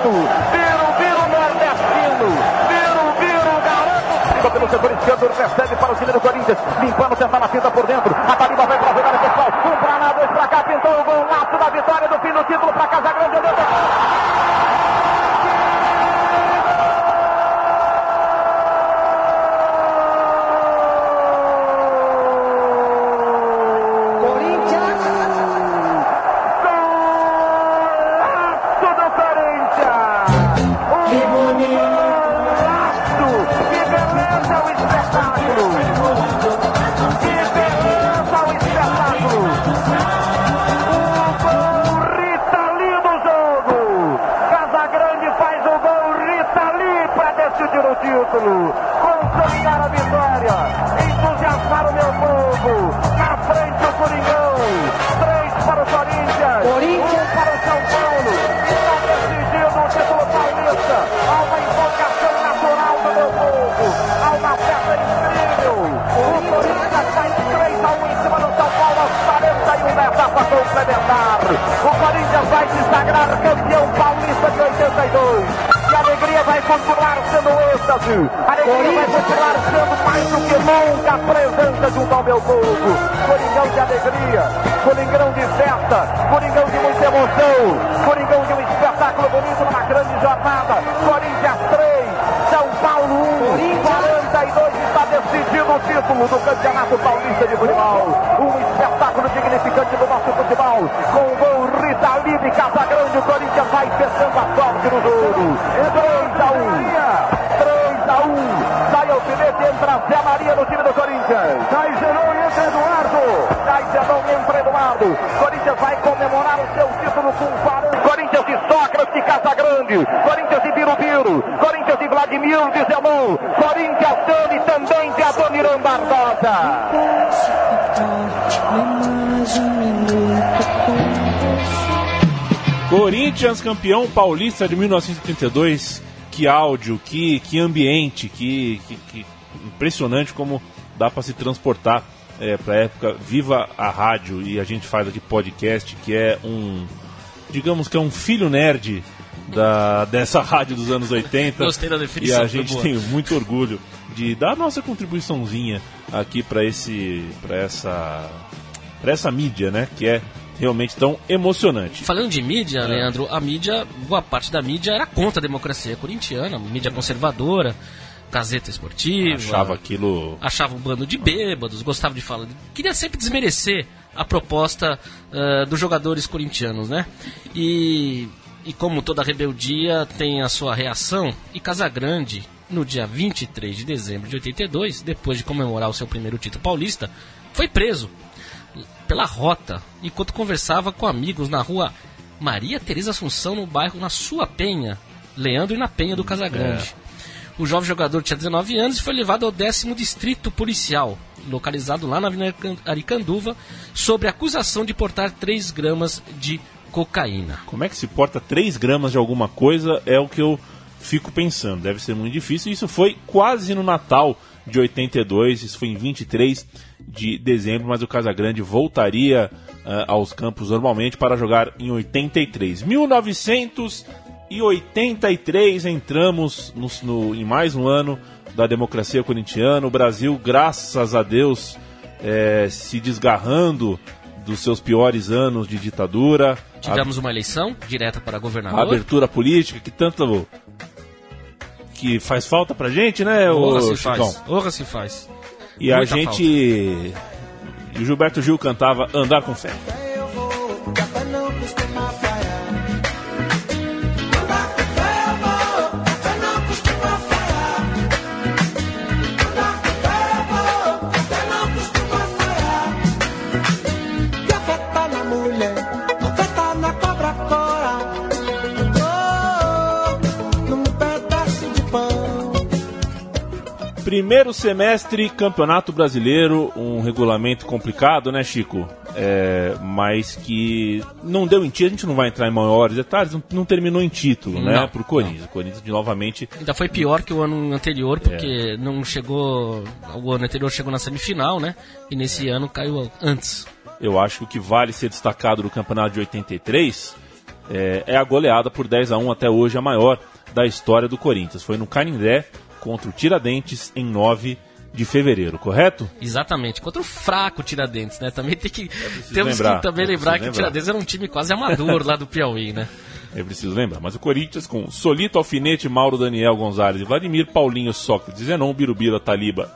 S8: garoto. Biro Biro, nordestino. Biro Biro, garoto. Pelo setor esquerdo, recebe para o time do Corinthians. Limpando, tentando a finta por dentro. A Taliba vai para a jogada pessoal. Um para lá, dois para cá. Pintou o gol, laço da vitória do fim do título para Casa Grande. título, consolidar a vitória, entusiasmar o meu povo. Na frente o Coringão, três para o Corinthians, Corinthians. um para o São Paulo. Está decidido o título paulista. Há uma invocação natural do meu povo, há uma festa incrível. O Corinthians faz 3 a 1 em cima do São Paulo aos 41 da etapa complementar. O Corinthians vai se sagrar campeão paulista de 82. Brasil. A alegria vai continuar sendo mais do que nunca a presença junto ao meu povo. Coringão de alegria, Coringão de festa, Coringão de muita emoção, Coringão de um espetáculo bonito numa grande jornada. Corinthians 3, São Paulo 1, 42 está decidido o título do Campeonato Paulista de Futebol. Espetáculo dignificante do nosso futebol. Com o gol Rita Livre, Casagrande, o Corinthians vai fechando a sorte no jogo. 3 a 1. 3 a 1. Sai alfinete, entra Zé Maria no time do Corinthians. Sai Zenon e entra Eduardo. Sai Zenon e entra Eduardo. Corinthians vai comemorar o seu título com 40. Corinthians de Sócrates de Casagrande. Corinthians de Birubiru. Corinthians de Vladimir de Zenon. Corinthians Dani também de Adoniran Barbosa.
S1: Corinthians campeão paulista de 1932. Que áudio, que, que ambiente, que, que, que impressionante como dá para se transportar é, para época. Viva a rádio e a gente faz aqui podcast, que é um, digamos que é um filho nerd da, dessa rádio dos anos 80.
S2: Gostei da definição,
S1: E a gente tem muito orgulho de dar a nossa contribuiçãozinha aqui para esse, para essa, para essa mídia, né? Que é realmente tão emocionante.
S2: Falando de mídia, Leandro, a mídia, boa parte da mídia era contra a democracia corintiana, mídia conservadora, Gazeta Esportiva.
S1: Achava aquilo
S2: achava um bando de bêbados, gostava de falar. Queria sempre desmerecer a proposta ah, dos jogadores corintianos, né? E, e como toda rebeldia tem a sua reação, e Casagrande, no dia 23 de dezembro de 82, depois de comemorar o seu primeiro título paulista, foi preso pela rota enquanto conversava com amigos na rua Maria Teresa Assunção, no bairro na Sua Penha, Leandro e na Penha do Casagrande. O jovem jogador tinha 19 anos e foi levado ao décimo distrito policial, localizado lá na Avenida Aricanduva, sobre acusação de portar 3 gramas de cocaína.
S1: Como é que se porta 3 gramas de alguma coisa é o que eu fico pensando. Deve ser muito difícil. Isso foi quase no Natal de 82, isso foi em 23 de dezembro, mas o Casagrande voltaria ah, aos campos normalmente para jogar em 83. 1983 entramos no, no- em mais um ano da democracia corintiana. O Brasil, graças a Deus, eh, se desgarrando dos seus piores anos de ditadura.
S2: Tivemos uma eleição direta para
S1: a
S2: governador.
S1: abertura política que tanto que faz falta pra gente, né,
S2: Honra
S1: o
S2: se
S1: Chicão?
S2: faz. Se faz.
S1: E a
S2: Muita
S1: gente e o Gilberto Gil cantava Andar com fé. Primeiro semestre Campeonato Brasileiro, um regulamento complicado, né, Chico? É, mas que não deu em título, a gente não vai entrar em maiores detalhes, não, não terminou em título, né,
S2: Não,
S1: pro Corinthians. O Corinthians novamente
S2: Ainda foi pior que o ano anterior, porque não chegou. O ano anterior chegou na semifinal, né? E nesse ano caiu antes.
S1: eu acho que o que vale ser destacado do campeonato de 83 é, é a goleada por 10 a 1 até hoje, a maior da história do Corinthians. Foi no Canindé contra o Tiradentes em 9 de fevereiro, correto?
S2: Exatamente, contra o fraco Tiradentes, né? Também tem que. temos
S1: lembrar,
S2: que também
S1: é
S2: lembrar que o Tiradentes era um time quase amador lá do Piauí, né?
S1: É preciso lembrar. Mas o Corinthians com Solito, Alfinete, Mauro, Daniel, Gonzalez e Vladimir, Paulinho, Sócrates, Zenon, Birubira, Taliba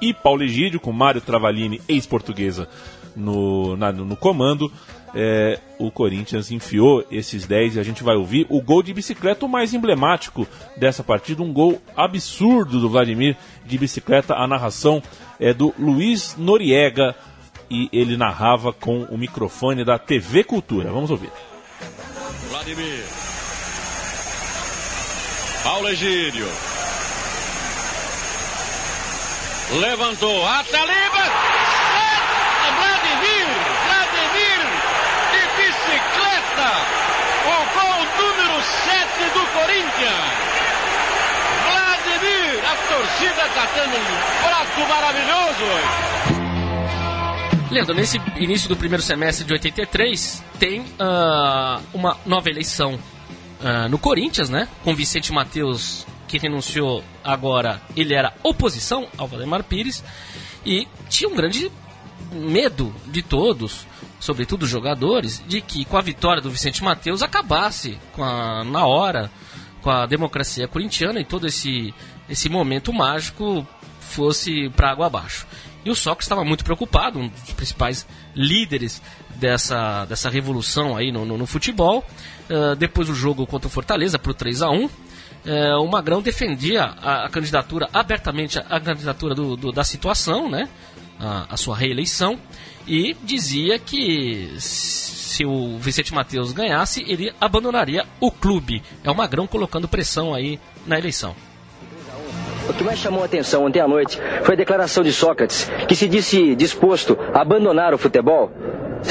S1: e Paulo Egídio, com Mário Travalini, ex-portuguesa, no, na- no comando. É, o Corinthians enfiou esses 10 e a gente vai ouvir o gol de bicicleta, o mais emblemático dessa partida, um gol absurdo do Vladimir de bicicleta. A narração é do Luiz Noriega e ele narrava com o microfone da TV Cultura. Vamos ouvir.
S9: Vladimir. Paulo Egídio. Levantou. Ataliba. Vladimir. Vladimir. De bicicleta. O gol número 7 do Corinthians. Vladimir. A torcida está tendo um prato maravilhoso.
S2: Leandro, nesse início do primeiro semestre de 83, tem ah, uma nova eleição ah, no Corinthians, né? Com Vicente Matheus que renunciou agora, ele era oposição ao Valdemar Pires e tinha um grande medo de todos, sobretudo os jogadores, de que com a vitória do Vicente Mateus acabasse a, na hora com a democracia corintiana e todo esse, esse momento mágico fosse para água abaixo. E o Sócrates estava muito preocupado, um dos principais líderes dessa, dessa revolução aí no, no, no futebol. Uh, depois do jogo contra o Fortaleza, por 3 a 1 uh, o Magrão defendia a, a, candidatura, abertamente a, a candidatura do, do, da situação, né? A, a, sua reeleição, e dizia que se o Vicente Mateus ganhasse, ele abandonaria o clube. É o Magrão colocando pressão aí na eleição.
S10: O que mais chamou a atenção ontem à noite foi a declaração de Sócrates, que se disse disposto a abandonar o futebol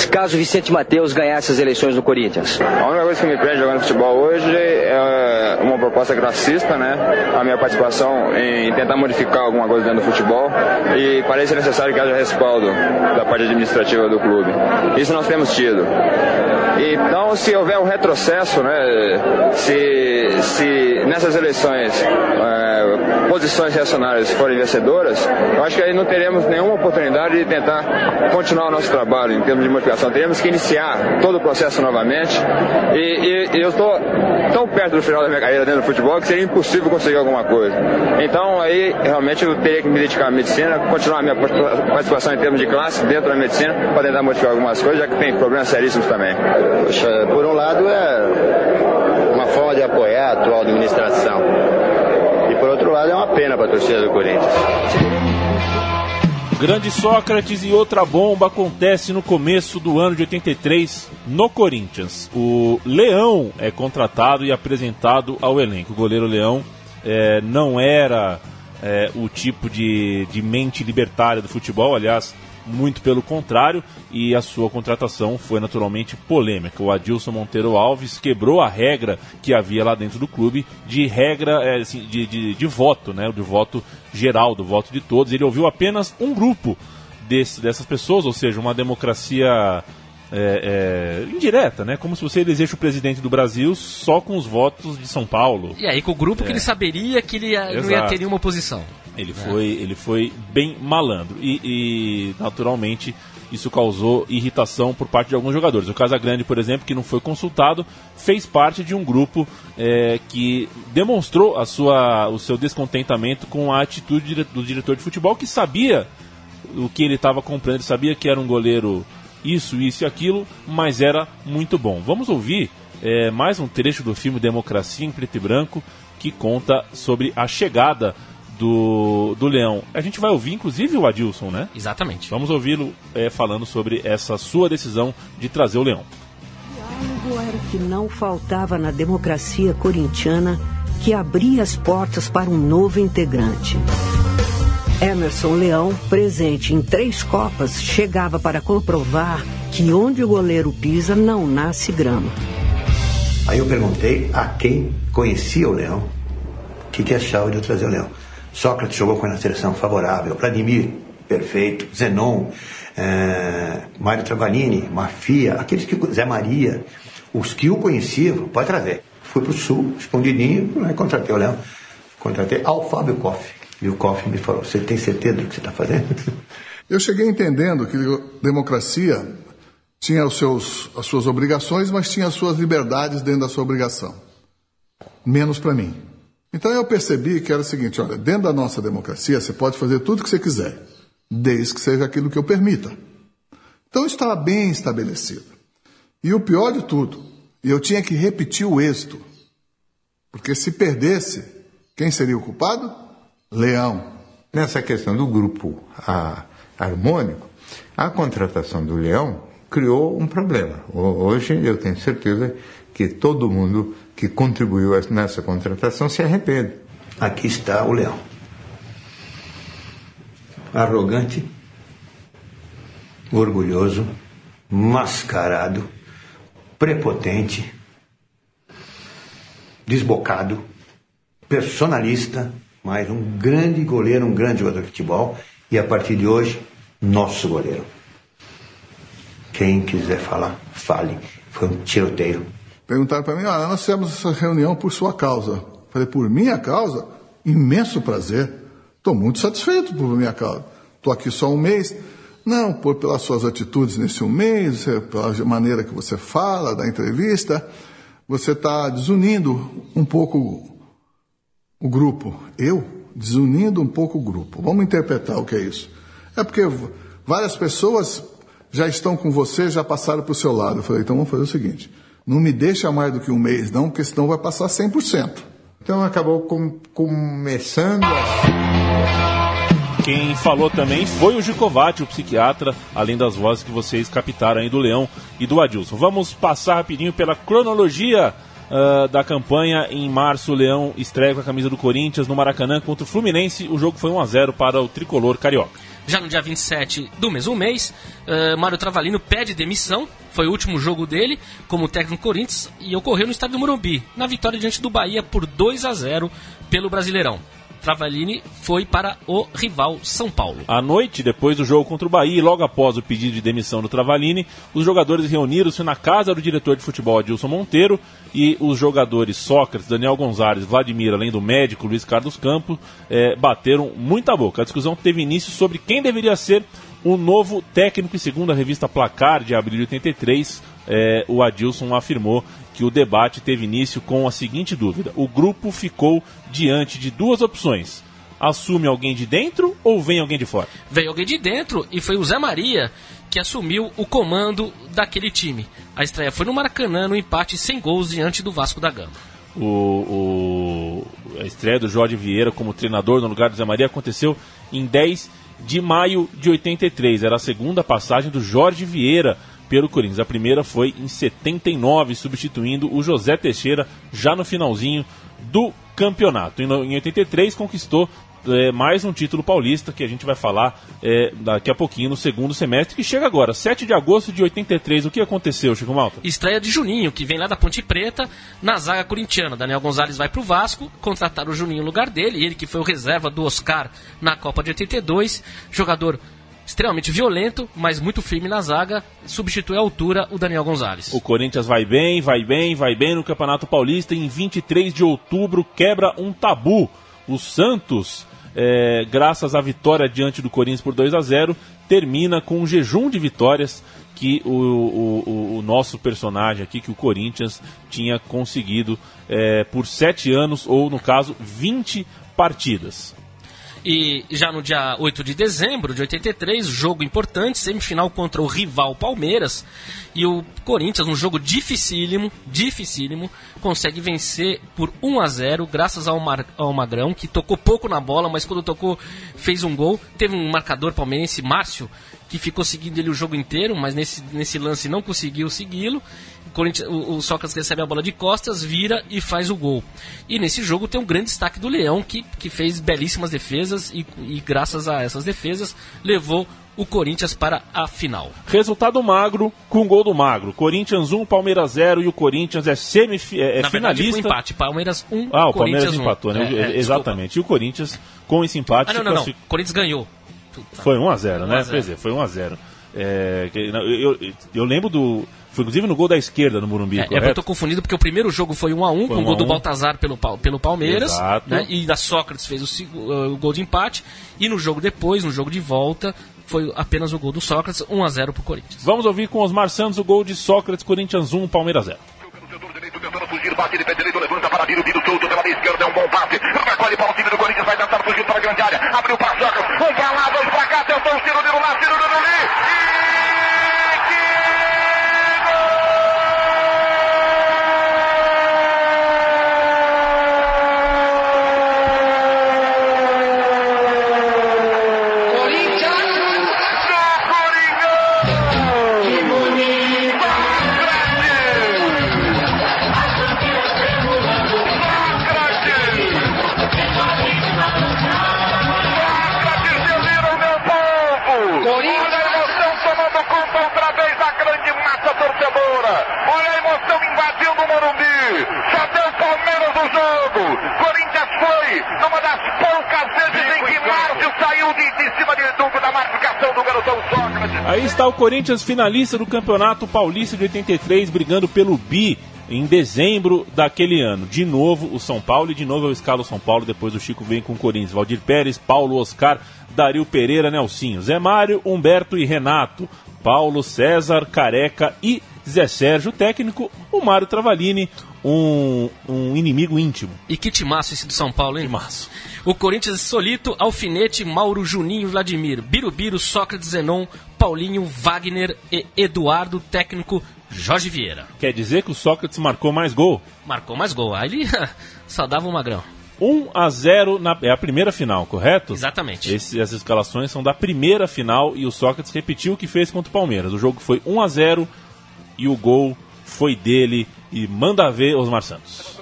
S10: caso Vicente Mateus ganhasse as eleições no Corinthians?
S6: A única coisa que me prende jogando futebol hoje é uma proposta gracista, né? A minha participação em tentar modificar alguma coisa dentro do futebol e parece necessário que haja respaldo da parte administrativa do clube. Isso nós temos tido. Então, se houver um retrocesso, né? Se, se nessas eleições é, posições reacionárias forem vencedoras, eu acho que aí não teremos nenhuma oportunidade de tentar continuar o nosso trabalho em termos de modificação. Teremos que iniciar todo o processo novamente. E, e, e eu estou tão perto do final da minha carreira dentro do futebol que seria impossível conseguir alguma coisa. Então aí realmente eu teria que me dedicar à medicina, continuar a minha participação em termos de classe dentro da medicina para tentar modificar algumas coisas, já que tem problemas seríssimos também.
S11: Por um lado é uma forma de apoiar a atual administração. E por outro lado é uma pena para a torcida do Corinthians.
S1: Grande Sócrates e outra bomba acontece no começo do ano de 83 no Corinthians. O Leão é contratado e apresentado ao elenco. O goleiro Leão é, não era é, o tipo de, de mente libertária do futebol, aliás, muito pelo contrário, e a sua contratação foi naturalmente polêmica. O Adilson Monteiro Alves quebrou a regra que havia lá dentro do clube de regra é, assim, de, de, de, voto, né, de voto geral, do voto de todos. Ele ouviu apenas um grupo desse, dessas pessoas, ou seja, uma democracia é, é, indireta, né? Como se você elegesse o presidente do Brasil só com os votos de São Paulo.
S2: E aí com o grupo que ele é. saberia que ele ia, não ia ter nenhuma oposição.
S1: Ele é. foi, ele foi bem malandro e, e, naturalmente isso causou irritação por parte de alguns jogadores. O Casagrande, por exemplo, que não foi consultado, fez parte de um grupo é, que demonstrou a sua, o seu descontentamento com a atitude do diretor de futebol, que sabia o que ele estava comprando, sabia que era um goleiro isso, isso e aquilo, mas era muito bom. Vamos ouvir é, mais um trecho do filme Democracia em Preto e Branco, que conta sobre a chegada do, do Leão. A gente vai ouvir, inclusive, o Adilson, né?
S2: Exatamente.
S1: Vamos ouvi-lo é, falando sobre essa sua decisão de trazer o Leão.
S12: Algo era que não faltava na democracia corintiana que abria as portas para um novo integrante. Emerson Leão, presente em três Copas, chegava para comprovar que onde o goleiro pisa não nasce grama.
S13: Aí eu perguntei a quem conhecia o Leão o que, que achava de eu trazer o Leão. Sócrates jogou com a seleção favorável, Vladimir, perfeito, Zenon, é, Mário Travalini, Mafia, aqueles que. Zé Maria, os que o conheciam, pode trazer. Fui para o sul, escondidinho, né, contratei o Leão. Contratei ao Fábio Koff. E o Koff me falou: Você tem certeza do que você está fazendo?
S14: Eu cheguei entendendo que democracia tinha os seus, as suas obrigações, mas tinha as suas liberdades dentro da sua obrigação. Menos para mim. Então eu percebi que era o seguinte: olha, dentro da nossa democracia você pode fazer tudo o que você quiser, desde que seja aquilo que eu permita. Então estava bem estabelecido. E o pior de tudo, eu tinha que repetir o êxito. Porque se perdesse, quem seria o culpado? Leão.
S15: Nessa questão do grupo a, harmônico, a contratação do Leão criou um problema. Hoje eu tenho certeza que todo mundo que contribuiu nessa contratação se arrepende.
S13: Aqui está o leão. Arrogante, orgulhoso, mascarado, prepotente, desbocado, personalista, mas um grande goleiro, um grande jogador de futebol e a partir de hoje, nosso goleiro. Quem quiser falar, fale. Foi um tiroteio
S14: Perguntaram para mim, ah, nós fizemos essa reunião por sua causa. Falei, por minha causa, imenso prazer. Estou muito satisfeito por minha causa. Estou aqui só um mês. Não, por pelas suas atitudes nesse um mês, é, pela maneira que você fala, da entrevista, você está desunindo um pouco o grupo. Eu? Desunindo um pouco o grupo. Vamos interpretar o que é isso. É porque várias pessoas já estão com você, já passaram para o seu lado. Eu falei, então vamos fazer o seguinte: não me deixa mais do que um mês, não, porque senão vai passar 100%.
S15: Então acabou com, começando a...
S1: Quem falou também foi o Gicovati, o psiquiatra, além das vozes que vocês captaram aí do Leão e do Adilson. Vamos passar rapidinho pela cronologia uh, da campanha. Em março, o Leão estreia com a camisa do Corinthians no Maracanã contra o Fluminense. O jogo foi 1 a 0 para o tricolor carioca.
S2: Já no dia 27 do mesmo mês, uh, Mário Travalino pede demissão. Foi o último jogo dele como técnico do Corinthians e ocorreu no estádio do Morumbi, na vitória diante do Bahia por 2 a 0 pelo Brasileirão. Travalini foi para o rival São Paulo.
S1: À noite, depois do jogo contra o Bahia e logo após o pedido de demissão do Travalini, os jogadores reuniram-se na casa do diretor de futebol Adilson Monteiro e os jogadores Sócrates, Daniel Gonzalez, Vladimir, além do médico Luiz Carlos Campos, eh, bateram muita boca. A discussão teve início sobre quem deveria ser o novo técnico e segundo a revista Placar de abril de 83, eh, o Adilson afirmou que o debate teve início com a seguinte dúvida: o grupo ficou diante de duas opções. Assume alguém de dentro ou vem alguém de fora?
S2: Veio alguém de dentro e foi o Zé Maria que assumiu o comando daquele time. A estreia foi no Maracanã, no empate sem gols diante do Vasco da Gama.
S1: O, o, a estreia do Jorge Vieira como treinador no lugar do Zé Maria aconteceu em 10 de maio de 83. Era a segunda passagem do Jorge Vieira pelo Corinthians. A primeira foi em 79, substituindo o José Teixeira já no finalzinho do campeonato. Em 83 conquistou é, mais um título paulista que a gente vai falar é, daqui a pouquinho no segundo semestre, que chega agora, 7 de agosto de 83. O que aconteceu, Chico Malta?
S2: Estreia de Juninho, que vem lá da Ponte Preta, na zaga corintiana. Daniel Gonzalez vai pro Vasco, contratar o Juninho no lugar dele, ele que foi o reserva do Oscar na Copa de 82, jogador extremamente violento, mas muito firme na zaga, substitui à altura o Daniel Gonzalez.
S1: O Corinthians vai bem, vai bem, vai bem no Campeonato Paulista. Em 23 de outubro quebra um tabu. O Santos, é, graças à vitória diante do Corinthians por 2 a 0, termina com um jejum de vitórias que o, o, o, nosso personagem aqui, que o Corinthians tinha conseguido é, por sete anos, ou no caso, 20 partidas.
S2: E já no dia 8 de dezembro de 83, jogo importante, semifinal contra o rival Palmeiras. E o Corinthians, um jogo dificílimo, dificílimo, consegue vencer por 1 a 0 graças ao, Mar, ao Magrão, que tocou pouco na bola, mas quando tocou fez um gol. Teve um marcador palmeirense, Márcio, que ficou seguindo ele o jogo inteiro, mas nesse, nesse lance não conseguiu segui-lo. O, o, Sócrates recebe a bola de costas, vira e faz o gol. E nesse jogo tem um grande destaque do Leão, que, que fez belíssimas defesas e, e graças a essas defesas levou o Corinthians para a final.
S1: Resultado magro com gol do magro. Corinthians 1, Palmeiras 0 e o Corinthians é semifinalista. É, é
S2: Na
S1: verdade,
S2: finalista. Foi um empate. Palmeiras 1,
S1: Ah, o Palmeiras empatou, né? É, é, exatamente. Desculpa. E o Corinthians com esse empate.
S2: Ah, não, não, não. O Corinthians ganhou.
S1: Foi 1 a 0, né? Quer dizer, foi 1 a 0. É, eu, eu, eu lembro do foi inclusive no gol da esquerda no Morumbi.
S2: É, é eu tô confundido porque o primeiro jogo foi 1 a 1 foi com o gol do Baltazar pelo, pelo Palmeiras. Né, e da Sócrates fez o, o, gol de empate. E no jogo depois, no jogo de volta, foi apenas o gol do Sócrates, 1 a 0 pro Corinthians.
S1: Vamos ouvir com Osmar Santos o gol de Sócrates, Corinthians 1, Palmeiras 0.
S16: Fugir, bate de pé direito, levanta para Biro, Biro solto pela esquerda, é um bom passe. Recolhe para o time do Corinthians, vai tentar fugir para a grande área. Abriu para Sócrates, um para lá, dois para cá, tentou o tiro, Biro lá, tiro do Lili.
S1: Aí está o Corinthians finalista do Campeonato Paulista de 83, brigando pelo bi em dezembro daquele ano. De novo o São Paulo e de novo eu escalo o São Paulo. Depois o Chico vem com o Corinthians. Valdir Pérez, Paulo Oscar, Dario Pereira, Nelsinho, Zé Mário, Humberto e Renato. Paulo César, Careca e Zé Sérgio, técnico, o Mário Travalini, um, um inimigo íntimo.
S2: E que timaço esse do São Paulo, hein?
S1: Timaço.
S2: O Corinthians Solito, Alfinete, Mauro, Juninho, Vladimir, Birubiru, Sócrates, Zenon, Paulinho, Wagner e Eduardo, técnico Jorge Vieira.
S1: Quer dizer que o Sócrates marcou mais gol?
S2: Marcou mais gol. Aí ele só dava um magrão.
S1: 1 a 0 na é a primeira final, correto?
S2: Exatamente.
S1: Esse, essas escalações são da primeira final e o Sócrates repetiu o que fez contra o Palmeiras. O jogo foi 1 a 0 e o gol foi dele e manda ver Osmar Santos.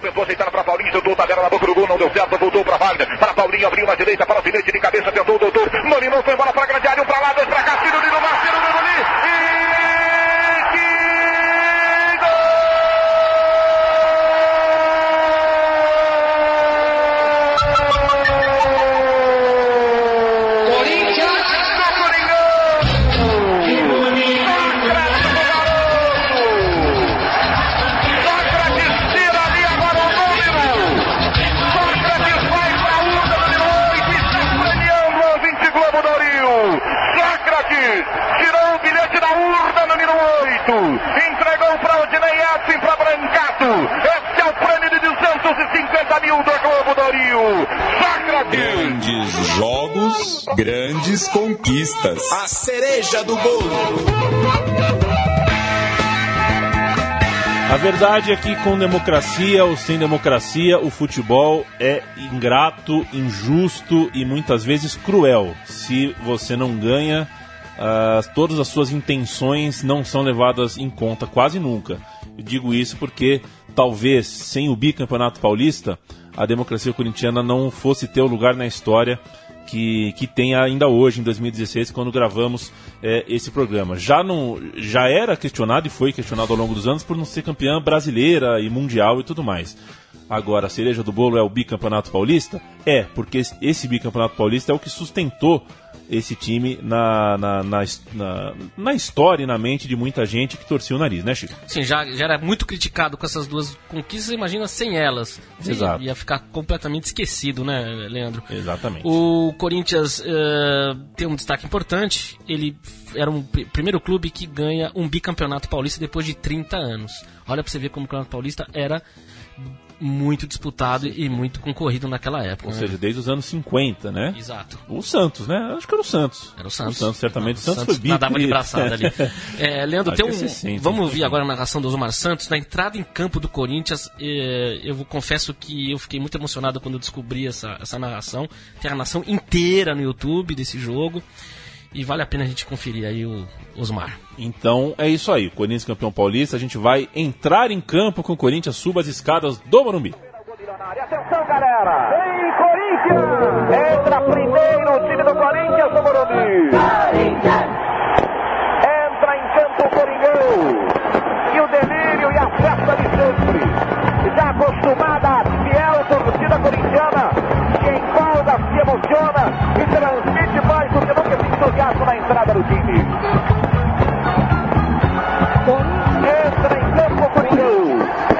S16: Tentou aceitar para Paulinho, tabela na boca do gol, não deu certo, voltou para Wagner. Para Paulinho, abriu na direita, para o filete de cabeça, tentou o doutor. Foi embora para a grande área, um para lá, dois para cá, Sócrates!
S17: Grandes jogos, grandes conquistas.
S18: A cereja do bolo.
S1: A verdade é que com democracia ou sem democracia, o futebol é ingrato, injusto e muitas vezes cruel. Se você não ganha, ah, todas as suas intenções não são levadas em conta quase nunca. Eu digo isso porque talvez sem o bicampeonato paulista, a democracia corintiana não fosse ter o lugar na história que, que tem ainda hoje, em 2016, quando gravamos é, esse programa. Já, não, já era questionado e foi questionado ao longo dos anos por não ser campeã brasileira e mundial e tudo mais. Agora, a cereja do bolo é o bicampeonato paulista? É, porque esse bicampeonato paulista é o que sustentou esse time na, na, na, na, na história e na mente de muita gente que torcia o nariz, né, Chico?
S2: Sim, já, já era muito criticado com essas duas conquistas, imagina sem elas.
S1: Exato.
S2: Ia, ficar completamente esquecido, né, Leandro?
S1: Exatamente.
S2: O Corinthians eh, tem um destaque importante. Ele era um pr- primeiro clube que ganha um bicampeonato paulista depois de 30 anos. Olha pra você ver como o campeonato paulista era muito disputado e muito concorrido naquela época.
S1: Ou
S2: né?
S1: seja, desde os anos 50, né?
S2: Exato.
S1: O Santos, né? Acho que era o Santos.
S2: Era o Santos.
S1: O Santos, certamente.
S2: Não,
S1: o Santos,
S2: Santos
S1: foi bico.
S2: nadava de braçada ali. É, Leandro,
S1: Acho
S2: tem um,
S1: é 60,
S2: vamos ouvir agora a narração do Osmar Santos. Na entrada em campo do Corinthians, eh, eu confesso que eu fiquei muito emocionado quando eu descobri essa, essa narração. Tem a narração inteira no YouTube desse jogo. E vale a pena a gente conferir aí o Osmar.
S1: Então é isso aí. Corinthians campeão paulista. A gente vai entrar em campo com o Corinthians. Suba as escadas do Morumbi.
S8: Atenção, galera! Vem, Corinthians! Entra primeiro o time do Corinthians no Morumbi. Entra em campo o Coringão. E o delírio e a festa de sempre. Já acostumada fiel torcida corintiana, do time. Entra em campo Coringão.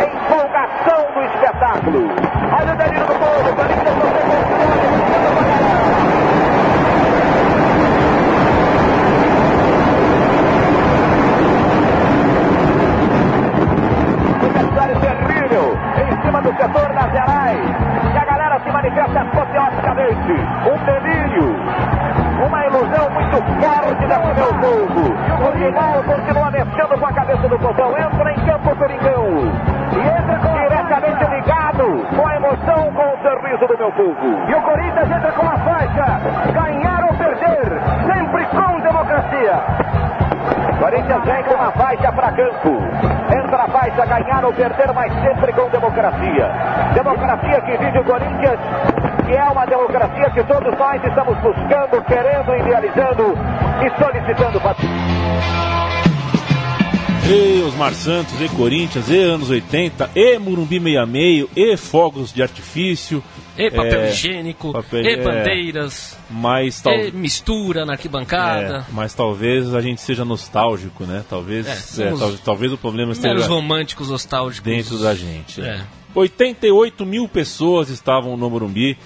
S8: Empolgação do espetáculo. Olha o delírio do povo. Corinthians você Adversário terrível em cima do setor das Gerais. E a galera se manifesta apoteoticamente. Um desse meu povo. E o Coringão continua mexendo com a cabeça do povão. Entra em campo o Coringão. E entra com diretamente ligado com a emoção, com o sorriso do meu povo. E o Corinthians entra com a faixa. Ganhar ou perder. Sempre com democracia. Corinthians vem com a faixa para campo. Entra a faixa, ganhar ou perder, mas sempre com democracia. Democracia que vive o Corinthians, que é uma democracia que todos nós estamos buscando, querendo, idealizando e solicitando.
S1: E Osmar Santos, e Corinthians, e anos 80, e Murumbi meia meio, e fogos de artifício.
S2: E papel
S1: é,
S2: higiênico,
S1: papel-
S2: e
S1: é,
S2: bandeiras,
S1: Mas tal,
S2: e mistura na arquibancada.
S1: é, mas talvez a gente seja nostálgico, né? Talvez,
S2: É,
S1: é, tal- talvez o problema esteja
S2: Meros românticos nostálgicos.
S1: dentro da gente.
S2: É.
S1: 88 mil pessoas estavam no Morumbi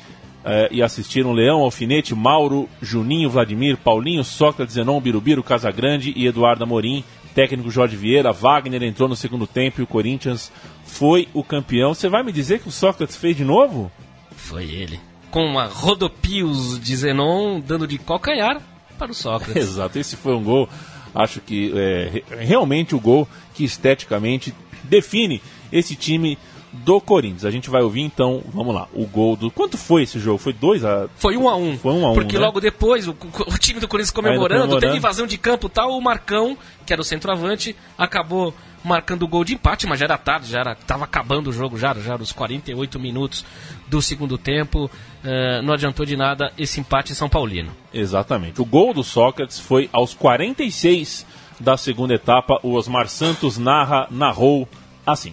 S1: eh, e assistiram Leão, Alfinete, Mauro, Juninho, Vladimir, Paulinho, Sócrates, Zenon, Birubiru, Casagrande e Eduardo Amorim. Técnico Jorge Vieira, Wagner entrou no segundo tempo e o Corinthians foi o campeão. Você vai me dizer que o Sócrates fez de novo?
S2: Foi ele. Com uma rodopios de Zenon dando de calcanhar para o Sócrates.
S1: Exato, esse foi um gol, acho que é, re- realmente o gol que esteticamente define esse time do Corinthians. A gente vai ouvir então, vamos lá, o gol do. Quanto foi esse jogo? Foi 2 a
S2: Foi um a um.
S1: Foi um a um,
S2: Porque
S1: né?
S2: logo depois, o, o time do Corinthians comemorando,
S1: comemorando.
S2: teve invasão de campo e tal, o Marcão, que era o centroavante, acabou marcando o gol de empate, mas já era tarde, já era, tava acabando o jogo, já, já era os 48 minutos do segundo tempo. eh, não adiantou de nada esse empate São Paulino.
S1: Exatamente. O gol do Sócrates foi aos 46 da segunda etapa. O Osmar Santos narra, narrou assim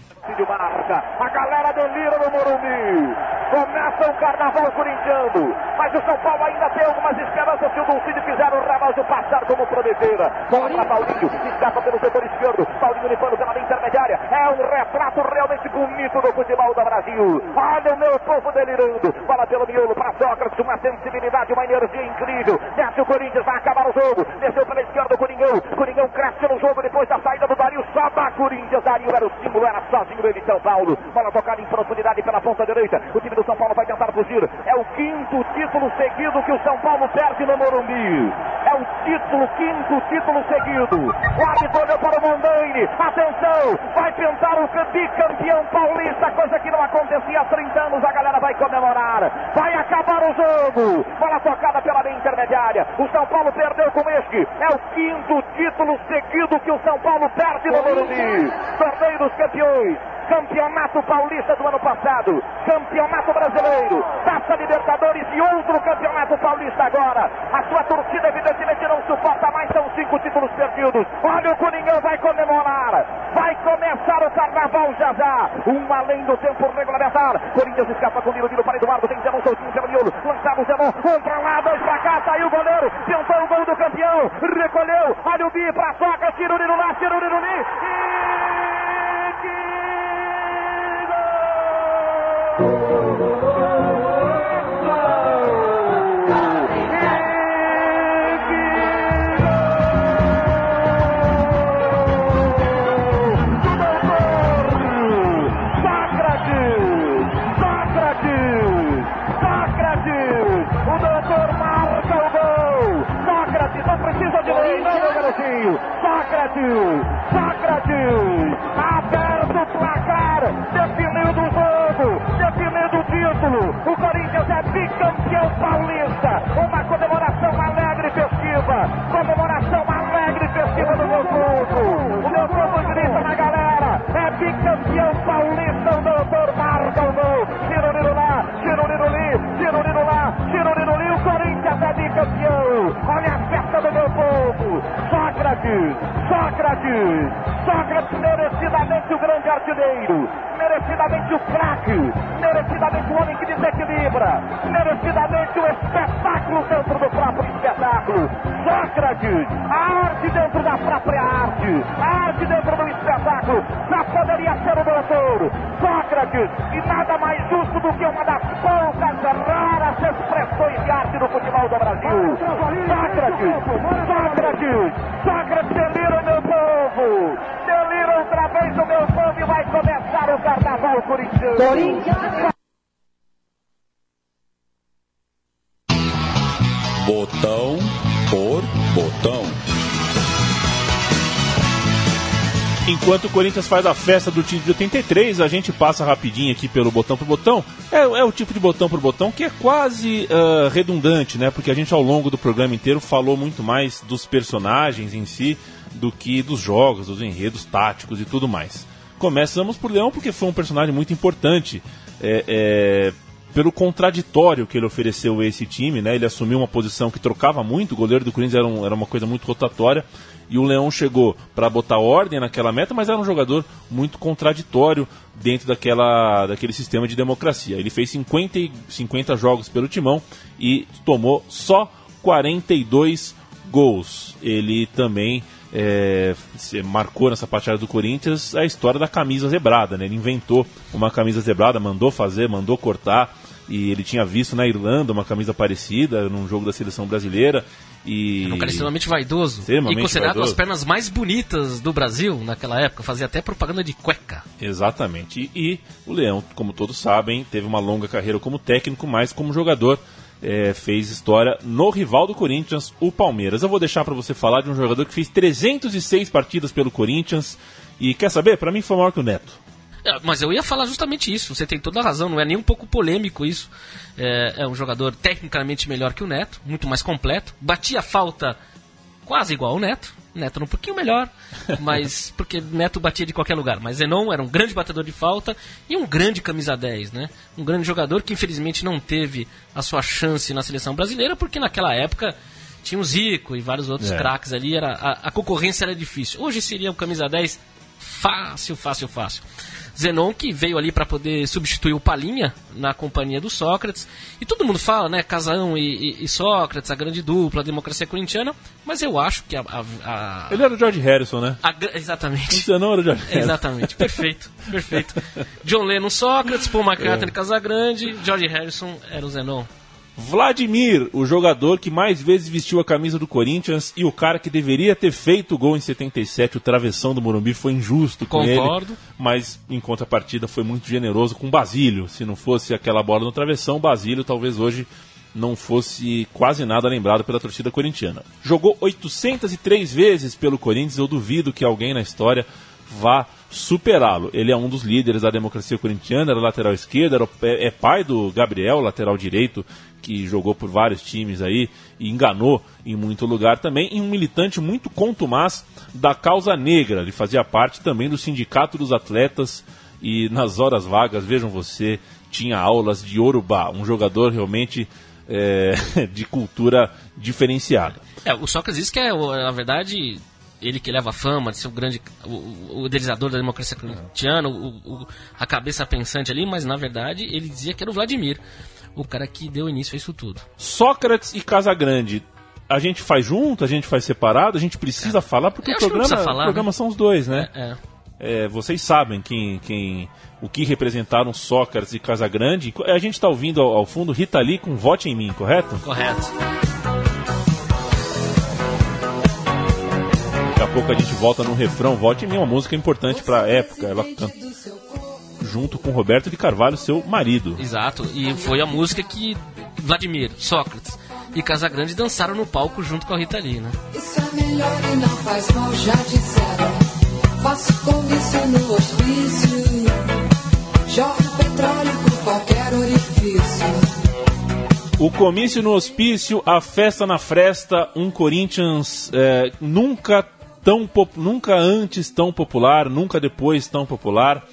S8: marca. A galera delira no Morumbi. Começa o carnaval corintiano. Mas o São Paulo ainda tem algumas esperanças se o Dulcídio fizer o Ramazo passar como prometera. Bola para Paulinho. Escapa pelo setor esquerdo. Paulinho limpando pela linha intermediária. É um retrato realmente bonito do futebol do Brasil. Olha o meu povo delirando. Bola pelo miolo para Sócrates. Uma sensibilidade, uma energia incrível. Desce o Corinthians, vai acabar o jogo. Desceu pela esquerda o Coringão. Coringão cresce no jogo depois da saída do Corinthians. Dario era o símbolo, era sozinho ele São Paulo. Bola tocada em profundidade pela ponta direita. O time do São Paulo vai tentar fugir. É o quinto título seguido que o São Paulo perde no Morumbi. É título, quinto título seguido. O árbitro olhou para o Mondaine. Atenção, vai tentar o bicampeão paulista, coisa que não acontecia há 30 anos. A galera vai comemorar. Vai acabar o jogo. Bola tocada pela linha intermediária. O São Paulo perdeu com este. É o quinto título seguido que o São Paulo perde no Morumbi. Torneio dos campeões. Campeonato Paulista do ano passado, Campeonato Brasileiro, Taça Libertadores e outro Campeonato Paulista agora. A sua torcida evidentemente não suporta mais, são cinco títulos perdidos. Olha o Coringão vai comemorar. Vai começar o carnaval já já. Um além do tempo regulamentar. Corinthians escapa com o Nilo, Nilo para Eduardo, tem Zenon soltinho pelo miolo. Lançado o Zenon, um pra lá, dois pra cá, saiu o goleiro. Tentou o gol do campeão, recolheu. Olha o Bi pra Soca, tira o Nilo lá, tira o Nilo ali. Sócrates! Sócrates! Sócrates! Sócrates merecidamente o grande artilheiro! Merecidamente o craque! Merecidamente o homem que desequilibra! Merecidamente o espetáculo dentro do próprio espetáculo! Sócrates! A arte dentro da própria arte! A arte dentro do espetáculo! Já poderia ser o doutor! Sócrates! E nada mais justo do que uma das poucas raras expressões de arte do futebol do Brasil! Sócrates! Sócrates! Sócrates povo! Delira outra vez o meu povo e vai começar o carnaval corintiano!
S17: Botão por botão.
S1: Enquanto o Corinthians faz a festa do time de 83, a gente passa rapidinho aqui pelo botão por botão. É, é o tipo de botão por botão que é quase ah, redundante, né? Porque a gente ao longo do programa inteiro falou muito mais dos personagens em si do que dos jogos, dos enredos táticos e tudo mais. Começamos por Leão porque foi um personagem muito importante é, é, pelo contraditório que ele ofereceu a esse time, né? Ele assumiu uma posição que trocava muito, o goleiro do Corinthians era, um, era uma coisa muito rotatória, e o Leão chegou para botar ordem naquela meta, mas era um jogador muito contraditório dentro daquela, daquele sistema de democracia. Ele fez 50, e- 50 jogos pelo Timão e tomou só 42 gols. Ele também é, marcou nessa partida do Corinthians a história da camisa zebrada. Né? Ele inventou uma camisa zebrada, mandou fazer, mandou cortar. E ele tinha visto na Irlanda uma camisa parecida num jogo da seleção brasileira. E...
S2: Era um cara extremamente vaidoso.
S1: Extremamente
S2: e considerado
S1: vaidoso.
S2: as pernas mais bonitas do Brasil naquela época. Fazia até propaganda de cueca.
S1: Exatamente. E, e o Leão, como todos sabem, teve uma longa carreira como técnico, mas como jogador é, fez história no rival do Corinthians, o Palmeiras. Eu vou deixar para você falar de um jogador que fez 306 partidas pelo Corinthians e quer saber? Para mim foi maior que o Neto.
S2: É, Mas eu ia falar justamente isso. Você tem toda a razão. Não é nem um pouco polêmico isso. É, é um jogador tecnicamente melhor que o Neto, muito mais completo. Batia falta quase igual ao Neto. Neto era um pouquinho melhor, mas porque Neto batia de qualquer lugar. Mas Zenon era um grande batedor de falta e um grande camisa 10, né? Um grande jogador que infelizmente não teve a sua chance na seleção brasileira, porque naquela época tinha o Zico e vários outros
S1: É.
S2: craques ali, era, a, a concorrência era difícil. Hoje seria o camisa 10 fácil, fácil, fácil. Zenon que veio ali para poder substituir o Palinha na companhia do Sócrates. E todo mundo fala, né, Casão e, e- e Sócrates, a grande dupla, a democracia corintiana, mas eu acho que a... a- a-
S1: Ele era o George Harrison, né?
S2: a exatamente.
S1: Você não era o George Harrison.
S2: Exatamente, perfeito, perfeito. John Lennon Sócrates, Paul McCartney
S1: É.
S2: Casagrande, George Harrison era o Zenon.
S1: Vladimir, o jogador que mais vezes vestiu a camisa do Corinthians e o cara que deveria ter feito o gol em 77, o travessão do Morumbi, foi injusto com
S2: Concordo.
S1: ele. Mas, em contrapartida, foi muito generoso com o Basílio. Se não fosse aquela bola no travessão, o Basílio talvez hoje não fosse quase nada lembrado pela torcida corintiana. Jogou 803 vezes pelo Corinthians, eu duvido que alguém na história vá superá-lo. Ele é um dos líderes da democracia corintiana, era lateral esquerdo, é, pai do Gabriel, lateral direito, que jogou por vários times aí e enganou em muito lugar também, e um militante muito contumaz da causa negra. Ele fazia parte também do sindicato dos atletas e nas horas vagas, vejam você, tinha aulas de Yorubá, um jogador realmente é, de cultura diferenciada.
S2: É, o Sócrates diz que é, na verdade, ele que leva a fama de ser o grande, o, o idealizador da democracia corintiana, o, o- a cabeça pensante ali, mas na verdade ele dizia que era o Vladimir, o cara que deu início a isso tudo.
S1: Sócrates e Casagrande. A gente faz junto, a gente faz separado, a gente precisa falar, porque
S2: Eu
S1: o programa,
S2: falar,
S1: o programa
S2: né?
S1: são os dois, né?
S2: É.
S1: É, vocês sabem quem, quem, o que representaram Sócrates e Casagrande. A gente está ouvindo ao, ao fundo Rita Lee com Vote em Mim, correto?
S2: Correto.
S1: Pouco a gente volta no refrão Vote em Mim, uma música importante para a época. Ela canta junto com Roberto de Carvalho, seu marido.
S2: Exato, e foi a música que Vladimir, Sócrates e Casagrande dançaram no palco junto com a Rita Lee, né?
S19: Isso é melhor e não faz mal, já disseram. Faço comício no hospício. Jorro petróleo por qualquer orifício.
S1: O comício no hospício, a festa na fresta, um Corinthians é, nunca tão nunca antes tão popular, nunca depois tão popular,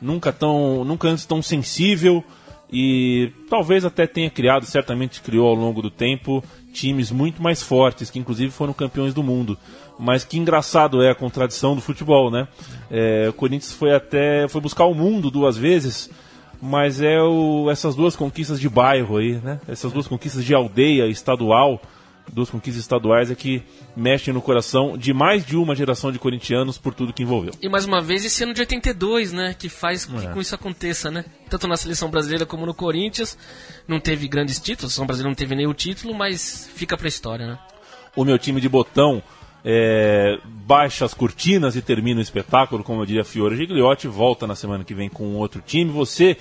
S1: nunca tão nunca antes tão sensível e talvez até tenha criado, certamente criou ao longo do tempo times muito mais fortes que inclusive foram campeões do mundo. Mas que engraçado é a contradição do futebol, né? É, o Corinthians foi até foi buscar o mundo duas vezes mas é o, essas duas conquistas de bairro aí, né? Essas duas conquistas de aldeia estadual, duas conquistas estaduais é que mexem no coração de mais de uma geração de corintianos por tudo que envolveu.
S2: E mais uma vez esse ano de 82, né? Que faz que
S1: É.
S2: com isso aconteça, né? Tanto na seleção brasileira como no Corinthians. Não teve grandes títulos, a seleção brasileira não teve nenhum título, mas fica pra história, né?
S1: O meu time de botão é, baixa as cortinas e termina o espetáculo, como eu diria Fiore Gigliotti, volta na semana que vem com outro time. Você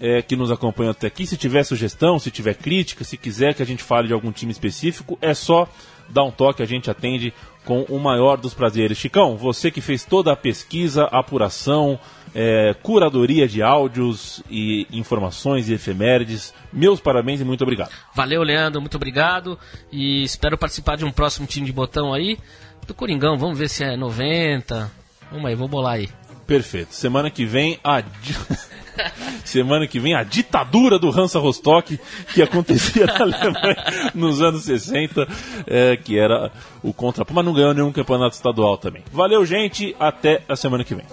S1: é, que nos acompanha até aqui, se tiver sugestão, se tiver crítica, se quiser que a gente fale de algum time específico, é só dar um toque, a gente atende com o maior dos prazeres. Chicão, você que fez toda a pesquisa, apuração, é, curadoria de áudios e informações e efemérides, meus parabéns e muito obrigado.
S2: Valeu, Leandro, muito obrigado. E espero participar de um próximo time de botão aí. Do Coringão, vamos ver se é 90. Vamos aí, vou bolar aí.
S1: Perfeito. Semana que vem, a... Semana que vem, a ditadura do Hansa Rostock, que acontecia na Alemanha nos anos 60, é, que era o contraponto, mas não ganhou nenhum campeonato estadual também. Valeu, gente, até a semana que vem.